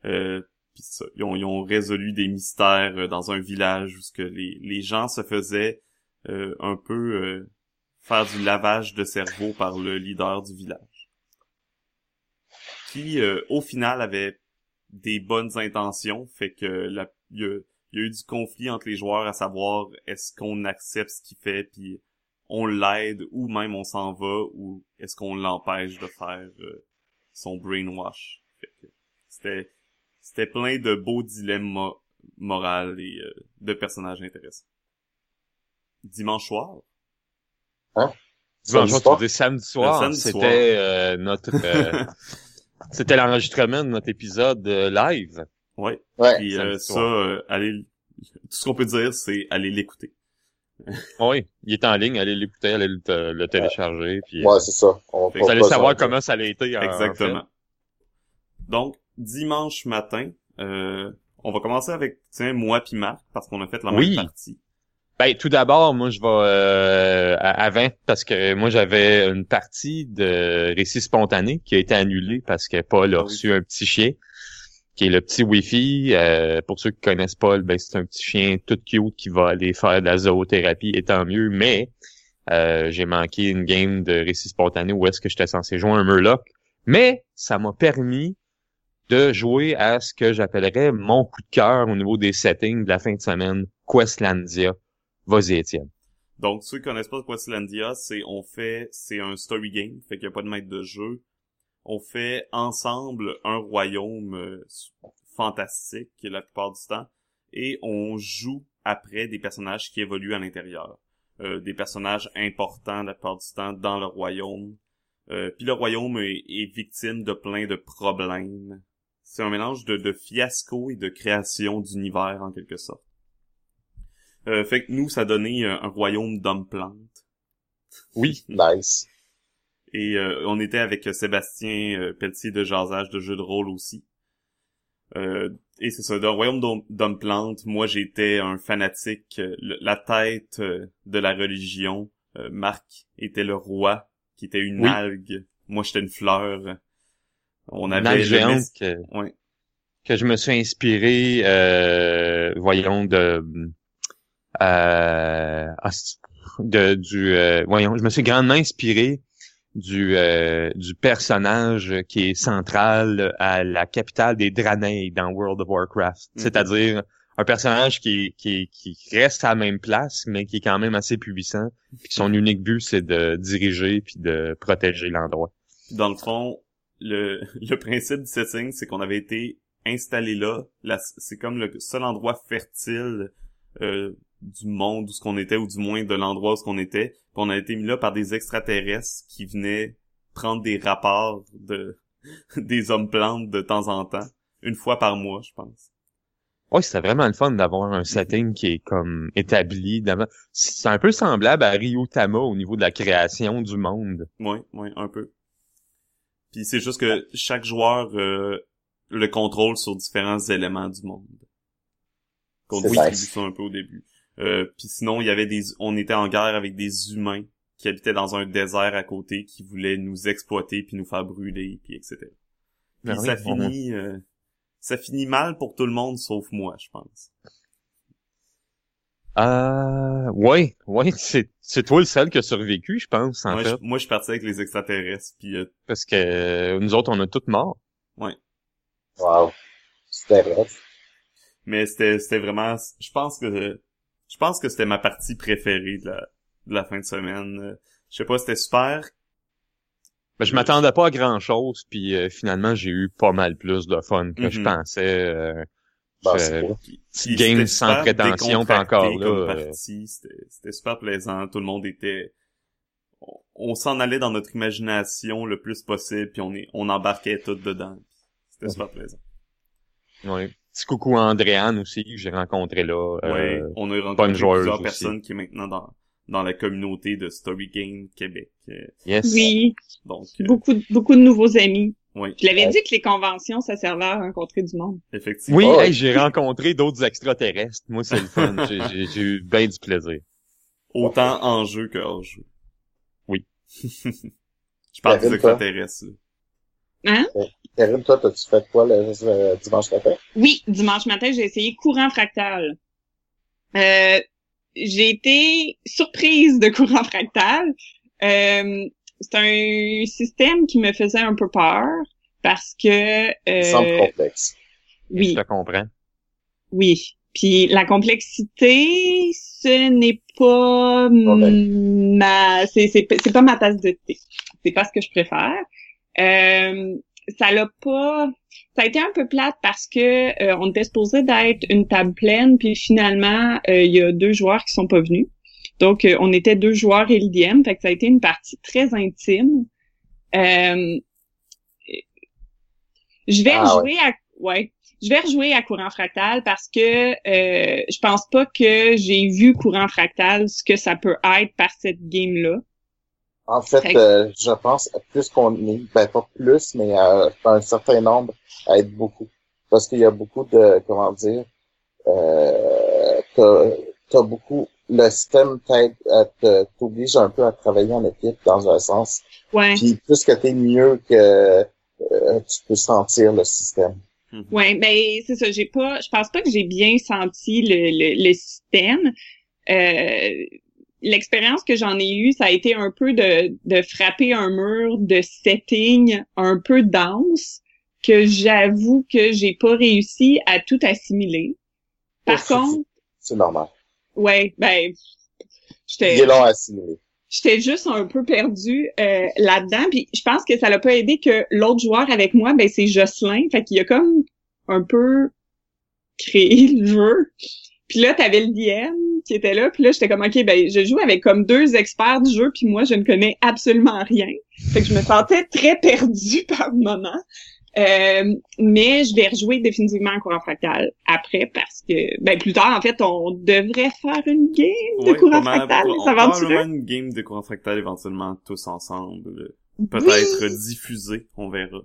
Euh, puis ils, ont, résolu des mystères euh, dans un village où ce que les, les gens se faisaient euh, un peu euh, faire du lavage de cerveau par le leader du village. Qui, au final, avait des bonnes intentions, fait que la, il y a, il y a eu du conflit entre les joueurs à savoir est-ce qu'on accepte ce qu'il fait puis on l'aide ou même on s'en va ou est-ce qu'on l'empêche de faire son brainwash. Fait que c'était c'était plein de beaux dilemmes mo- moraux et euh, de personnages intéressants. Dimanche soir, Dimanche Samedi soir, tu soir? samedi soir, c'était euh, notre euh, c'était l'enregistrement de notre épisode euh, live. ouais. Ouais. Puis euh, ça, euh, allez, tout ce qu'on peut dire, c'est aller l'écouter. Oui, il est en ligne, allez l'écouter, allez le, te- le télécharger, puis Ouais, c'est ça. On vous allez savoir comment ça a été. en- en Exactement. fait. Donc, dimanche matin, euh, on va commencer avec, tiens, moi puis Marc, parce qu'on a fait la Oui. même partie. Ben, tout d'abord, moi, je vais euh, à- avant parce que moi, j'avais une partie de récit spontané qui a été annulée parce que Paul a Ah oui. reçu un petit chien qui est le petit Wi-Fi. Euh, pour ceux qui connaissent Paul, ben c'est un petit chien tout cute qui va aller faire de la zoothérapie, et tant mieux. Mais euh, j'ai manqué une game de récit spontané où est-ce que j'étais censé jouer un Murloc. Mais ça m'a permis de jouer à ce que j'appellerais mon coup de cœur au niveau des settings de la fin de semaine, Questlandia. Vas-y, Étienne. Donc, ceux qui connaissent pas Questlandia, c'est, on fait, c'est un story game, fait qu'il n'y a pas de maître de jeu. On fait ensemble un royaume euh, fantastique la plupart du temps, et on joue après des personnages qui évoluent à l'intérieur. Euh, des personnages importants la plupart du temps dans le royaume. Euh, puis le royaume est, est, victime de plein de problèmes. C'est un mélange de, de fiasco et de création d'univers en quelque sorte. Euh, fait que nous, ça donnait un, un royaume d'hommes-plantes. Oui. nice. Et euh, on était avec Sébastien euh, Pelletier de Jasage de jeux de rôle aussi. Euh, et c'est ça, dans Royaume d'Homme Plante, moi j'étais un fanatique, la tête de la religion. Marc était le roi, qui était une algue. Moi j'étais une fleur. On avait géante que, ouais. que je me suis inspiré, euh, voyons, de... Euh, de du voyons je me suis grandement inspiré du, euh, du personnage qui est central à la capitale des Draenei dans World of Warcraft. Mhm. C'est-à-dire un personnage qui, qui, qui reste à la même place, mais qui est quand même assez puissant. Puis son unique but, c'est de diriger puis de protéger l'endroit. Dans le fond, le, le principe du setting, c'est qu'on avait été installé là. c'est comme le seul endroit fertile euh, du monde où ce qu'on était, ou du moins de l'endroit où ce qu'on était. Puis on a été mis là par des extraterrestres qui venaient prendre des rapports de des hommes plantes de temps en temps. Une fois par mois, je pense. Oui, c'était vraiment le fun d'avoir un setting qui est comme établi. C'est un peu semblable à Ryutama au niveau de la création du monde. Oui, oui, un peu. Puis c'est juste que chaque joueur euh, le contrôle sur différents éléments du monde. Qu'on distribue ça un peu au début. Euh, puis sinon, il y avait des, on était en guerre avec des humains qui habitaient dans un désert à côté, qui voulaient nous exploiter puis nous faire brûler, puis etc. Puis ben ça finit, euh, ça finit mal pour tout le monde sauf moi, je pense. Euh, ouais, ouais, c'est, c'est toi le seul qui a survécu, je pense, en moi, fait. Je, moi, je suis parti avec les extraterrestres, puis... Euh, Parce que euh, nous autres, on a tous mort. Ouais. Wow. C'était vrai. Mais c'était, c'était vraiment... Je pense que je pense que c'était ma partie préférée de la, de la fin de semaine. Euh, je sais pas, c'était super. Ben, je m'attendais pas à grand chose, puis euh, finalement j'ai eu pas mal plus de fun que je mhm. pensais. Euh, bah, game sans prétention, pas encore là. C'était super plaisant, tout le monde était. On, s'en allait dans notre imagination le plus possible, puis on est, on embarquait tout dedans. C'était super plaisant. Oui. Petit coucou à Andréane aussi, que j'ai rencontré là. Euh, on a rencontré plusieurs personnes qui est maintenant dans, dans la communauté de Story Game Québec. Yes. Oui. Donc, euh, beaucoup, beaucoup de nouveaux amis. Oui. Je l'avais dit que les conventions, ça servait à rencontrer du monde. Effectivement. Oui, oh, j'ai rencontré d'autres extraterrestres. Moi, c'est le fun. j'ai eu bien du plaisir. Autant en jeu que hors jeu. Oui. Je parle des extraterrestres. Hein? Karine, toi, t'as-tu fait quoi le, dimanche matin? Oui, dimanche matin, j'ai essayé courant fractal. Euh, j'ai été surprise de courant fractal. Euh, c'est un système qui me faisait un peu peur parce que... Euh, semble complexe. Oui. Je te comprends. Oui. Puis la complexité, ce n'est pas ma, c'est c'est pas ma tasse de thé. C'est pas ce que je préfère. Euh, ça l'a pas ça a été un peu plate parce que euh, on était supposé d'être une table pleine puis finalement euh, il y a deux joueurs qui sont pas venus donc euh, on était deux joueurs et l'IDM fait que ça a été une partie très intime. Je vais ah, rejouer à ouais. Je vais rejouer à courant fractal parce que je pense pas que j'ai vu courant fractal ce que ça peut être par cette game là en fait, euh, je pense plus qu'on est, ben pas plus, mais euh, un certain nombre à être beaucoup. Parce qu'il y a beaucoup de, comment dire, euh, t'as, beaucoup, le système t'oblige un peu à travailler en équipe dans un sens. Ouais. Puis plus que t'es mieux que euh, tu peux sentir le système. Ouais, mais c'est ça. J'ai pas, je pense pas que j'ai bien senti le, le, le système. Euh, l'expérience que j'en ai eue, ça a été un peu de, de frapper un mur de setting un peu dense que j'avoue que j'ai pas réussi à tout assimiler. Par contre, c'est normal. Ouais, ben j'étais long à. J'étais juste un peu perdue euh, là-dedans, puis je pense que ça l'a pas aidé que l'autre joueur avec moi, ben c'est Jocelyn, fait qu'il a comme un peu créer le jeu. Puis là, t'avais le DM qui était là, puis là, j'étais comme, OK, ben, je joue avec comme deux experts du jeu, puis moi, je ne connais absolument rien. Fait que je me sentais très perdue par moment. Euh, mais je vais rejouer définitivement en courant fractal après parce que ben plus tard en fait on devrait faire une game de Ouais, courant fractal on va va probablement une game de courant fractal éventuellement tous ensemble. Peut-être diffusée, on verra.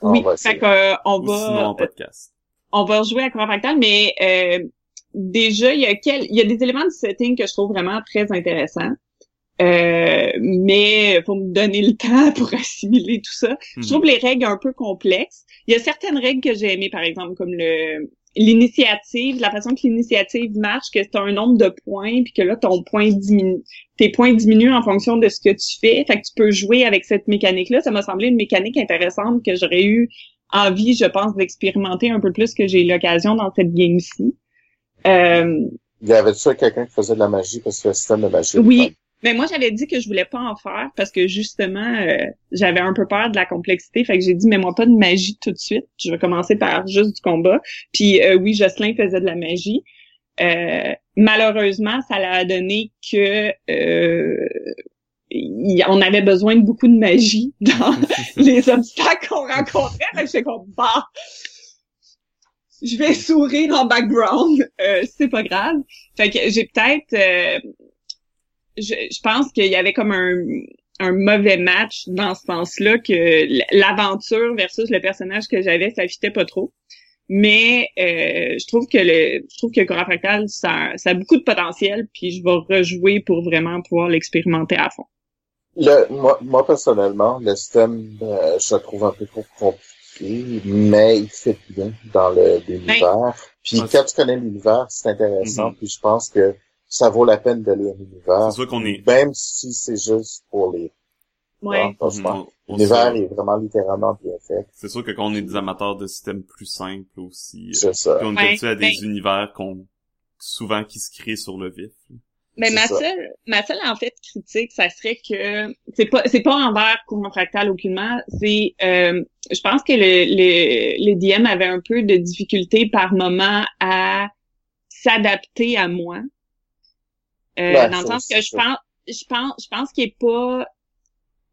On oui va fait essayer. que, euh, on Ou sinon en va podcast. on va rejouer à courant fractal mais euh, déjà il y a quel il y a des éléments de setting que je trouve vraiment très intéressants euh, mais faut me donner le temps pour assimiler tout ça Mhm. Je trouve les règles un peu complexes. Il y a certaines règles que j'ai aimées, par exemple, comme le l'initiative, la façon que l'initiative marche, que tu as un nombre de points, puis que là, ton point diminue. Tes points diminuent en fonction de ce que tu fais. Fait que tu peux jouer avec cette mécanique-là. Ça m'a semblé une mécanique intéressante que j'aurais eu envie, je pense, d'expérimenter un peu plus que j'ai eu l'occasion dans cette game-ci. Euh, Il y avait ça quelqu'un qui faisait de la magie? Parce que le système de magie. Oui. Mais moi, j'avais dit que je voulais pas en faire parce que justement, euh, j'avais un peu peur de la complexité. Fait que j'ai dit, mais moi pas de magie tout de suite. Je vais commencer par juste du combat. Puis euh, oui, Jocelyn faisait de la magie. Euh, malheureusement, ça l'a donné que euh, il- on avait besoin de beaucoup de magie dans les obstacles qu'on rencontrait. Fait que j'étais comme, bah, je vais sourire en background, euh, c'est pas grave. Fait que j'ai peut-être, euh, je, je pense qu'il y avait comme un, un mauvais match dans ce sens-là, que l'aventure versus le personnage que j'avais, ça fitait pas trop. Mais euh, je trouve que le, je trouve que Cora Fractal, ça, ça a beaucoup de potentiel, puis je vais rejouer pour vraiment pouvoir l'expérimenter à fond. Le, moi, moi, personnellement, le système, euh, je le trouve un peu trop compliqué, mais il fait bien dans le- l'univers. Puis Ouais, quand tu connais l'univers, c'est intéressant. Mhm. Puis je pense que ça vaut la peine de lire l'univers, C'est sûr qu'on est... même si c'est juste pour lire. Ouais. Franchement. on L'univers est vraiment littéralement bien fait. C'est sûr que quand on est des amateurs de systèmes plus simples aussi, euh, C'est ça. puis on est Ouais, habitué à des ben- univers qu'on souvent qui se créent sur le vif. Mais ma ça. seule, ma seule en fait critique, ça serait que c'est pas, c'est pas envers courant fractal aucunement. C'est, euh, je pense que le, le, le DM avait un peu de difficulté par moment à s'adapter à moi. Euh, Ouais, dans le sens que je pense, je pense, je pense qu'il est pas,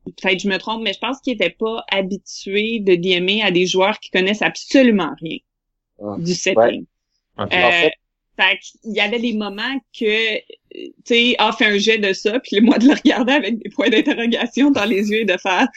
peut-être je me trompe, mais je pense qu'il était pas habitué de DMer à des joueurs qui connaissent absolument rien Hum. du setting. Ouais. Euh, En fait- fait qu'il y avait des moments que, tu sais, ah, fait un jet de ça, puis moi de le regarder avec des points d'interrogation dans les yeux et de faire,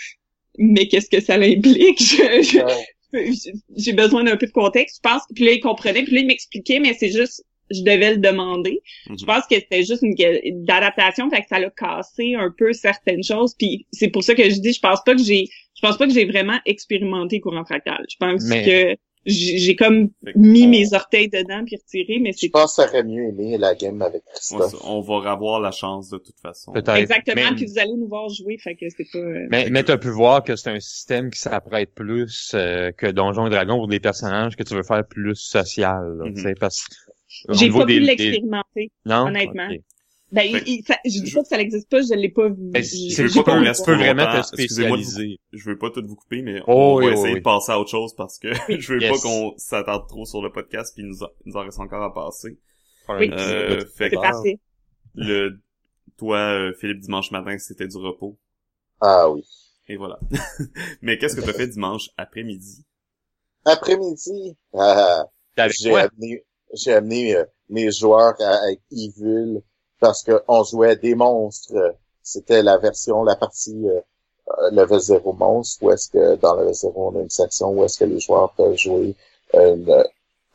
mais qu'est-ce que ça implique? Je- je- Ouais. J'ai besoin d'un peu de contexte. Je pense, puis là, il comprenait, puis là, il m'expliquait, mais c'est juste, je devais le demander. Mhm. Je pense que c'était juste une une adaptation, fait que ça l'a cassé un peu certaines choses. Puis c'est pour ça que je dis, je pense pas que j'ai, je pense pas que j'ai vraiment expérimenté courant fractal. Je pense Mais- que j'ai j'ai comme que mis mes orteils dedans puis retiré, mais Je c'est pense que ça aurait mieux aimé la game avec Christophe. on va avoir la chance de toute façon. Peut-être. exactement. Mais- Puis vous allez nous voir jouer, fait que c'est pas. euh, Mais, mais t'as pu voir que c'est un système qui s'apprête plus euh, que Donjons et Dragons pour des personnages que tu veux faire plus social, là, Mhm. tu sais, parce au J'ai pas pu des- l'expérimenter. Non? honnêtement. Ben, Fait il, ça- je dis je- pas que ça n'existe pas, je l'ai pas vu. Ben, c'est veux pas qu'on reste vraiment te spécialiser. Je veux pas tout vous couper, mais Oh, on va oui, essayer oui, de passer à autre chose parce que je veux Yes. pas qu'on s'attarde trop sur le podcast puis il nous, nous en reste encore à passer. Oui. Euh, fait C'est que parfait. le, toi, euh, Philippe, dimanche matin, c'était du repos. Ah oui. Et voilà. mais qu'est-ce que t'as fait dimanche après-midi? Après-midi, ah, T'es avec j'ai amené, j'ai amené euh, mes joueurs à, avec Evil parce que on jouait des monstres. C'était la version, la partie euh, euh, level 0 monstre, où est-ce que dans level 0 on a une section où est-ce que les joueurs peuvent jouer une-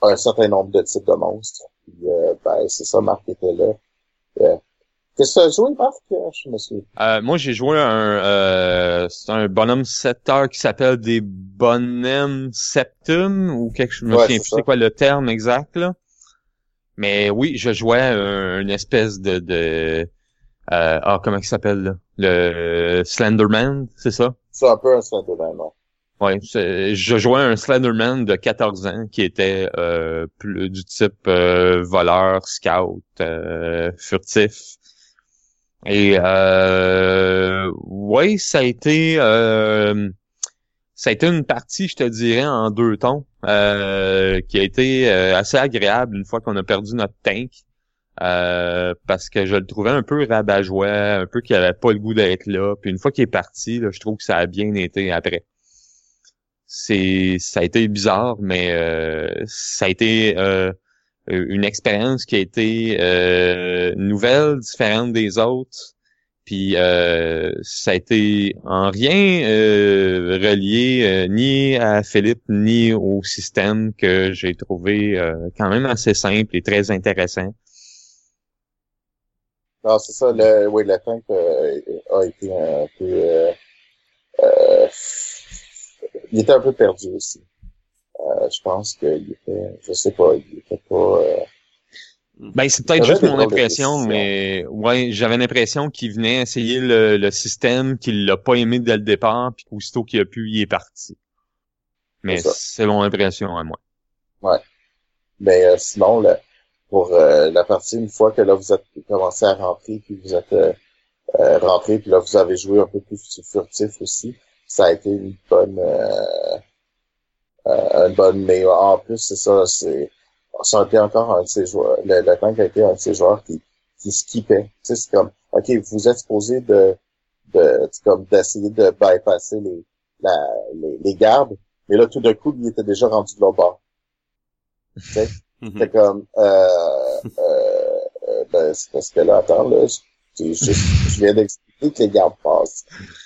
un certain nombre de types de monstres. Puis, euh, ben, c'est ça, Marc était là. Euh, Qu'est-ce que tu as joué, Marc? Je me suis... Euh, moi, j'ai joué un, euh, c'est un bonhomme secteur qui s'appelle des bonhommes septum ou quelque chose. Je me Ouais, souviens plus c'est quoi le terme exact là. Mais oui, je jouais un- une espèce de, de euh, ah comment il s'appelle là? Le Slenderman, c'est ça? C'est un peu un Slenderman. Ouais, c'est- je jouais un Slenderman de 14 ans qui était euh, plus du type euh, voleur, scout, euh, furtif. Et euh, ouais, ça a été euh, ça a été une partie, je te dirais, en deux tons, euh, qui a été euh, assez agréable une fois qu'on a perdu notre tank. Euh, parce que je le trouvais un peu rabat-joie, un peu qu'il avait pas le goût d'être là. Puis une fois qu'il est parti, là, je trouve que ça a bien été après. C'est, ça a été bizarre, mais euh, ça a été une expérience qui a été nouvelle, différente des autres. Puis euh, ça a été en rien euh, relié euh, ni à Philippe ni au système que j'ai trouvé euh, quand même assez simple et très intéressant. Non, c'est ça, le, oui, le tank euh, a été un peu... Euh, il était un peu perdu aussi. Je pense qu'il était, je sais pas, il était pas... Euh, Ben, c'est peut-être juste mon impression, mais ouais, j'avais l'impression qu'il venait essayer le, le système, qu'il l'a pas aimé dès le départ, puis qu'aussitôt qu'il a pu, il est parti. Mais C'est mon impression à moi. Mais euh, sinon, le- pour euh, la partie, une fois que là vous êtes commencé à rentrer, puis vous êtes euh, euh, rentré, puis là vous avez joué un peu plus furtif aussi, ça a été une bonne euh, euh, une bonne mais en plus c'est ça, c'est ça a été encore un de ces joueurs. Le, le tank a été un de ces joueurs qui, qui skippait. Tu sais, c'est comme OK, vous êtes supposé de de comme d'essayer de bypasser les, la, les les gardes, mais là tout d'un coup, il était déjà rendu de l'autre bord. Tu sais? Mhm. C'est comme, euh, euh, euh, ben, c'est parce que là, attends, là, je, je viens d'expliquer que les gardes passent.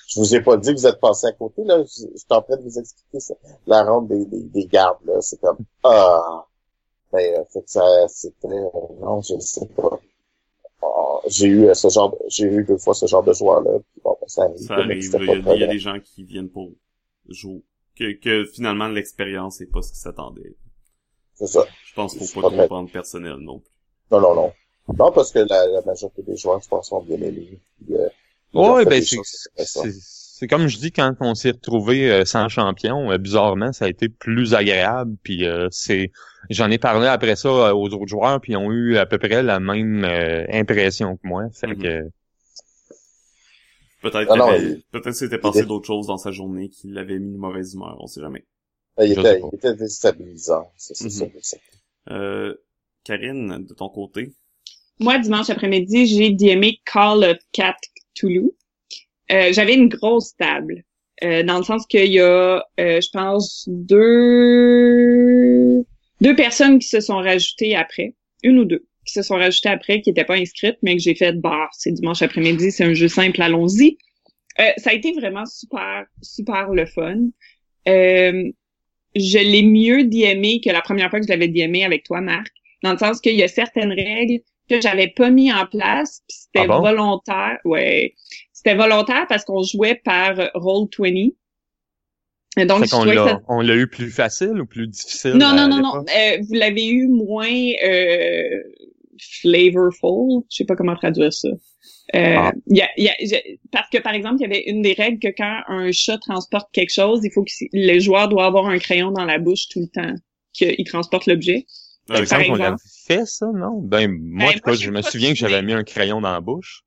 Je vous ai pas dit que vous êtes passé à côté, là. Je, je suis en train de vous expliquer ça. La ronde des, des, des gardes, là. C'est comme, ah. Ben, euh, fait que ça, c'était, euh, non, je ne sais pas. Ah, j'ai eu euh, ce genre, de- j'ai eu deux fois ce genre de joueur-là. Puis bon, ben, ça arrive. Ça mais arrive, il y, a, il y a des gens qui viennent pour jouer. Que, que finalement l'expérience est pas ce qui s'attendait. C'est ça. Je pense qu'il faut pas pas trop prendre personnel non plus. Non, non, non. Non, parce que la, la majorité des joueurs, je pense, sont bien euh, ont Ouais, ben c'est. C'est- comme je dis quand on s'est retrouvé euh, sans champion, euh, bizarrement ça a été plus agréable. Puis euh, c'est, j'en ai parlé après ça aux autres joueurs, puis ils ont eu à peu près la même euh, impression que moi. Fait Mhm. que Peut-être Ah il- peut-être c'était il passé était- d'autres choses dans sa journée qui l'avaient mis de mauvaise humeur, on sait jamais. Il Je était, il était déstabilisant, c'est c'est Mhm. ça. c'est ça. Euh, Karine, de ton côté? Moi, dimanche après-midi, j'ai DMé Call of Cat Cthulhu. Euh, J'avais une grosse table. euh, dans le sens qu'il y a, euh, je pense, deux deux personnes qui se sont rajoutées après. Une ou deux qui se sont rajoutées après, qui n'étaient pas inscrites, mais que j'ai fait, bah, c'est dimanche après-midi, c'est un jeu simple, allons-y. Euh, ça a été vraiment super, super le fun. Euh, je l'ai mieux DMé que la première fois que je l'avais DMé avec toi, Marc dans le sens qu'il y a certaines règles que j'avais pas mis en place, puis c'était Ah bon? volontaire. Ouais, c'était volontaire parce qu'on jouait par roll 20. Et Donc, que l'a, ça- on l'a eu plus facile ou plus difficile. non, non, non, non. Euh, vous l'avez eu moins euh, flavorful. Je sais pas comment traduire ça. Euh, Ah. il y a, il y a- parce que par exemple, il y avait une des règles que quand un chat transporte quelque chose, il faut que le joueur doit avoir un crayon dans la bouche tout le temps qu'il transporte l'objet. Par Euh, exemple, on l'avait fait ça, non? Ben, moi, en tout moi, cas, je je me souviens que j'avais mis un crayon dans la bouche.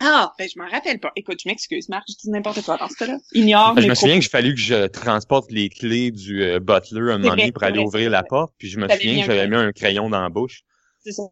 Ah, ben je m'en rappelle pas. Écoute, je m'excuse, Marc, je dis n'importe quoi dans ce cas-là. Ignore Ben, je me souviens que j'ai fallu que je transporte les clés du euh, butler un moment donné pour aller ouvrir la porte, puis je me souviens que j'avais mis un crayon dans la bouche. C'est ça.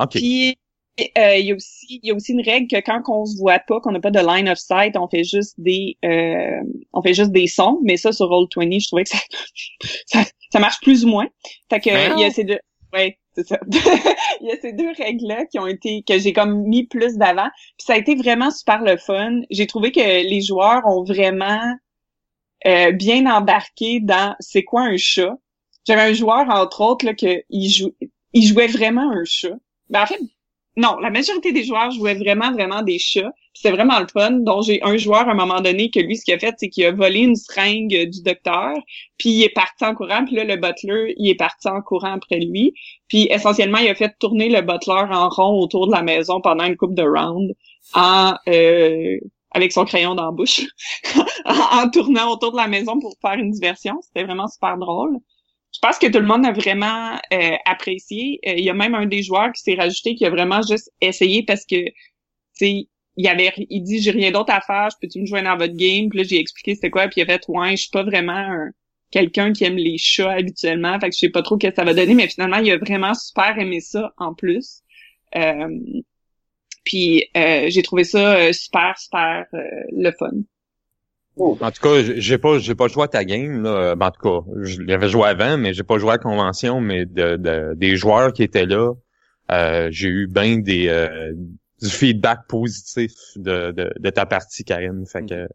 OK. Puis euh, il y a aussi il y a aussi une règle que quand on se voit pas, qu'on n'a pas de line of sight, on fait juste des euh, on fait juste des sons, mais ça sur Roll 20, je trouvais que ça ça, ça marche plus ou moins. Fait que Mais il y a ces deux ouais, il y a ces deux règles là qui ont été que j'ai comme mis plus d'avant. Puis ça a été vraiment super le fun. J'ai trouvé que les joueurs ont vraiment euh, bien embarqué dans c'est quoi un chat. J'avais un joueur entre autres là que il il jouait vraiment un chat. Ben en fait non, la majorité des joueurs jouaient vraiment, vraiment des chats. C'était vraiment le fun. Donc, j'ai un joueur à un moment donné que lui, ce qu'il a fait, c'est qu'il a volé une seringue du docteur, puis il est parti en courant, puis là, le butler, il est parti en courant après lui. Puis essentiellement, il a fait tourner le butler en rond autour de la maison pendant une coupe de round en euh, avec son crayon dans la bouche, en, tournant autour de la maison pour faire une diversion. C'était vraiment super drôle. Je pense que tout le monde a vraiment euh, apprécié. Euh, Il y a même un des joueurs qui s'est rajouté qui a vraiment juste essayé parce que tu il avait il dit j'ai rien d'autre à faire, je peux-tu me joindre dans votre game? Puis là, j'ai expliqué c'était quoi, puis il a fait ouais, je suis pas vraiment un quelqu'un qui aime les chats habituellement, fait que je sais pas trop ce que ça va donner, mais finalement, il a vraiment super aimé ça en plus. Euh, puis euh, j'ai trouvé ça euh, super, super euh, le fun. En tout cas, j'ai pas j'ai pas joué à ta game là. Ben, en tout cas, je l'avais joué avant, mais j'ai pas joué à la convention, mais de, de des joueurs qui étaient là, j'ai eu bien des du feedback positif de, de, de, ta partie, Karine. Fait que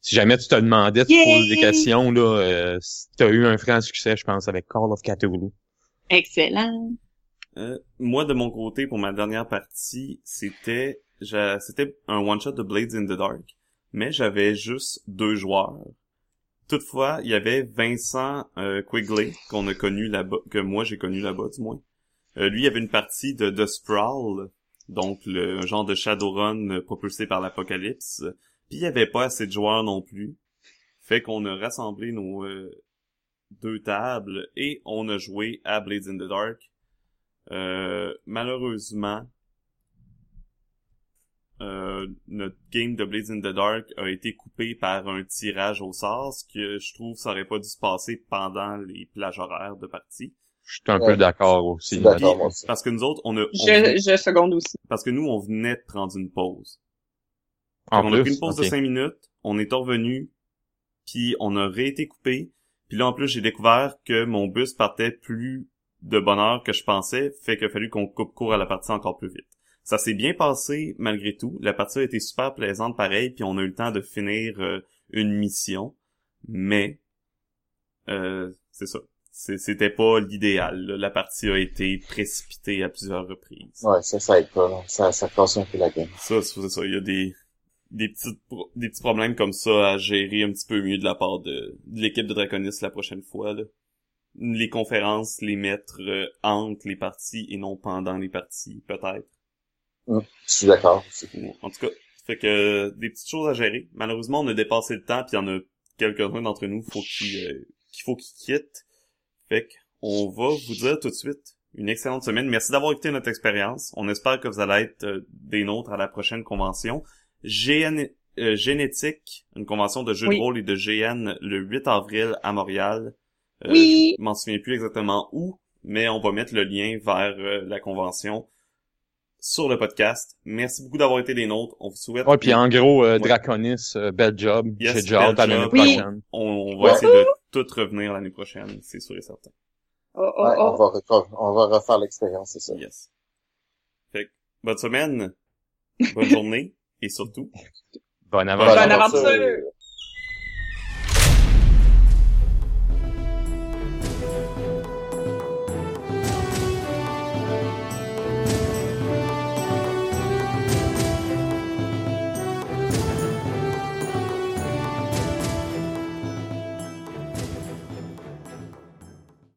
si jamais tu te demandais, tu poses des questions, là, euh, tu as eu un franc succès, je pense, avec Call of Cthulhu. Excellent. Euh, moi, de mon côté, pour ma dernière partie, c'était c'était un one-shot de Blades in the Dark, mais j'avais juste deux joueurs. Toutefois, il y avait Vincent euh, Quigley, qu'on a connu là-bas, que moi j'ai connu là-bas, du moins. Euh, lui, il avait une partie de The Sprawl, donc le genre de Shadowrun propulsé par l'apocalypse. Puis il y avait pas assez de joueurs non plus. Fait qu'on a rassemblé nos euh, deux tables et on a joué à Blades in the Dark. Euh, malheureusement, euh, notre game de Blades in the Dark a été coupé par un tirage au sort, ce que je trouve ça aurait pas dû se passer pendant les plages horaires de partie. Je suis un peu d'accord aussi. Parce que nous autres, on a... je, je seconde aussi. Parce que nous, on venait de prendre une pause. on a pris une pause de cinq minutes, on est revenu, puis on a réété coupé. Puis là, en plus, j'ai découvert que mon bus partait plus de bonne heure que je pensais, fait qu'il a fallu qu'on coupe court à la partie encore plus vite. Ça s'est bien passé malgré tout. La partie a été super plaisante pareil, puis on a eu le temps de finir euh, une mission. Mais euh, c'est ça c'était pas l'idéal. La partie a été précipitée à plusieurs reprises. Ouais, ça, ça aide pas. Ça, ça casse un peu la game. Ça, c'est ça. Il y a des, des petits, des petits problèmes comme ça à gérer un petit peu mieux de la part de, de l'équipe de Draconis la prochaine fois. Là. Les conférences, les mettre euh, entre les parties et non pendant les parties, peut-être. Hum, je suis d'accord. En tout cas, fait que des petites choses à gérer. Malheureusement, on a dépassé le temps, puis il y en a quelques-uns d'entre nous faut euh, qu'il faut qu'ils quittent. Fait on va vous dire tout de suite une excellente semaine. Merci d'avoir écouté notre expérience. On espère que vous allez être euh, des nôtres à la prochaine convention. GN, euh, Génétique, une convention de jeux de rôle et de GN le 8 avril à Montréal. Euh, oui. Je m'en souviens plus exactement où, mais on va mettre le lien vers euh, la convention sur le podcast. Merci beaucoup d'avoir été des nôtres. On vous souhaite... Ouais, puis en gros, Draconis, bel job. Déjà hâte à l'année prochaine. On, on va essayer de tout revenir l'année prochaine, c'est sûr et certain. Oh, oh, ouais, On, va refaire, on va refaire l'expérience, c'est ça. Yes. Fait que, bonne semaine, bonne journée, et surtout, bonne aventure. Bonne aventure.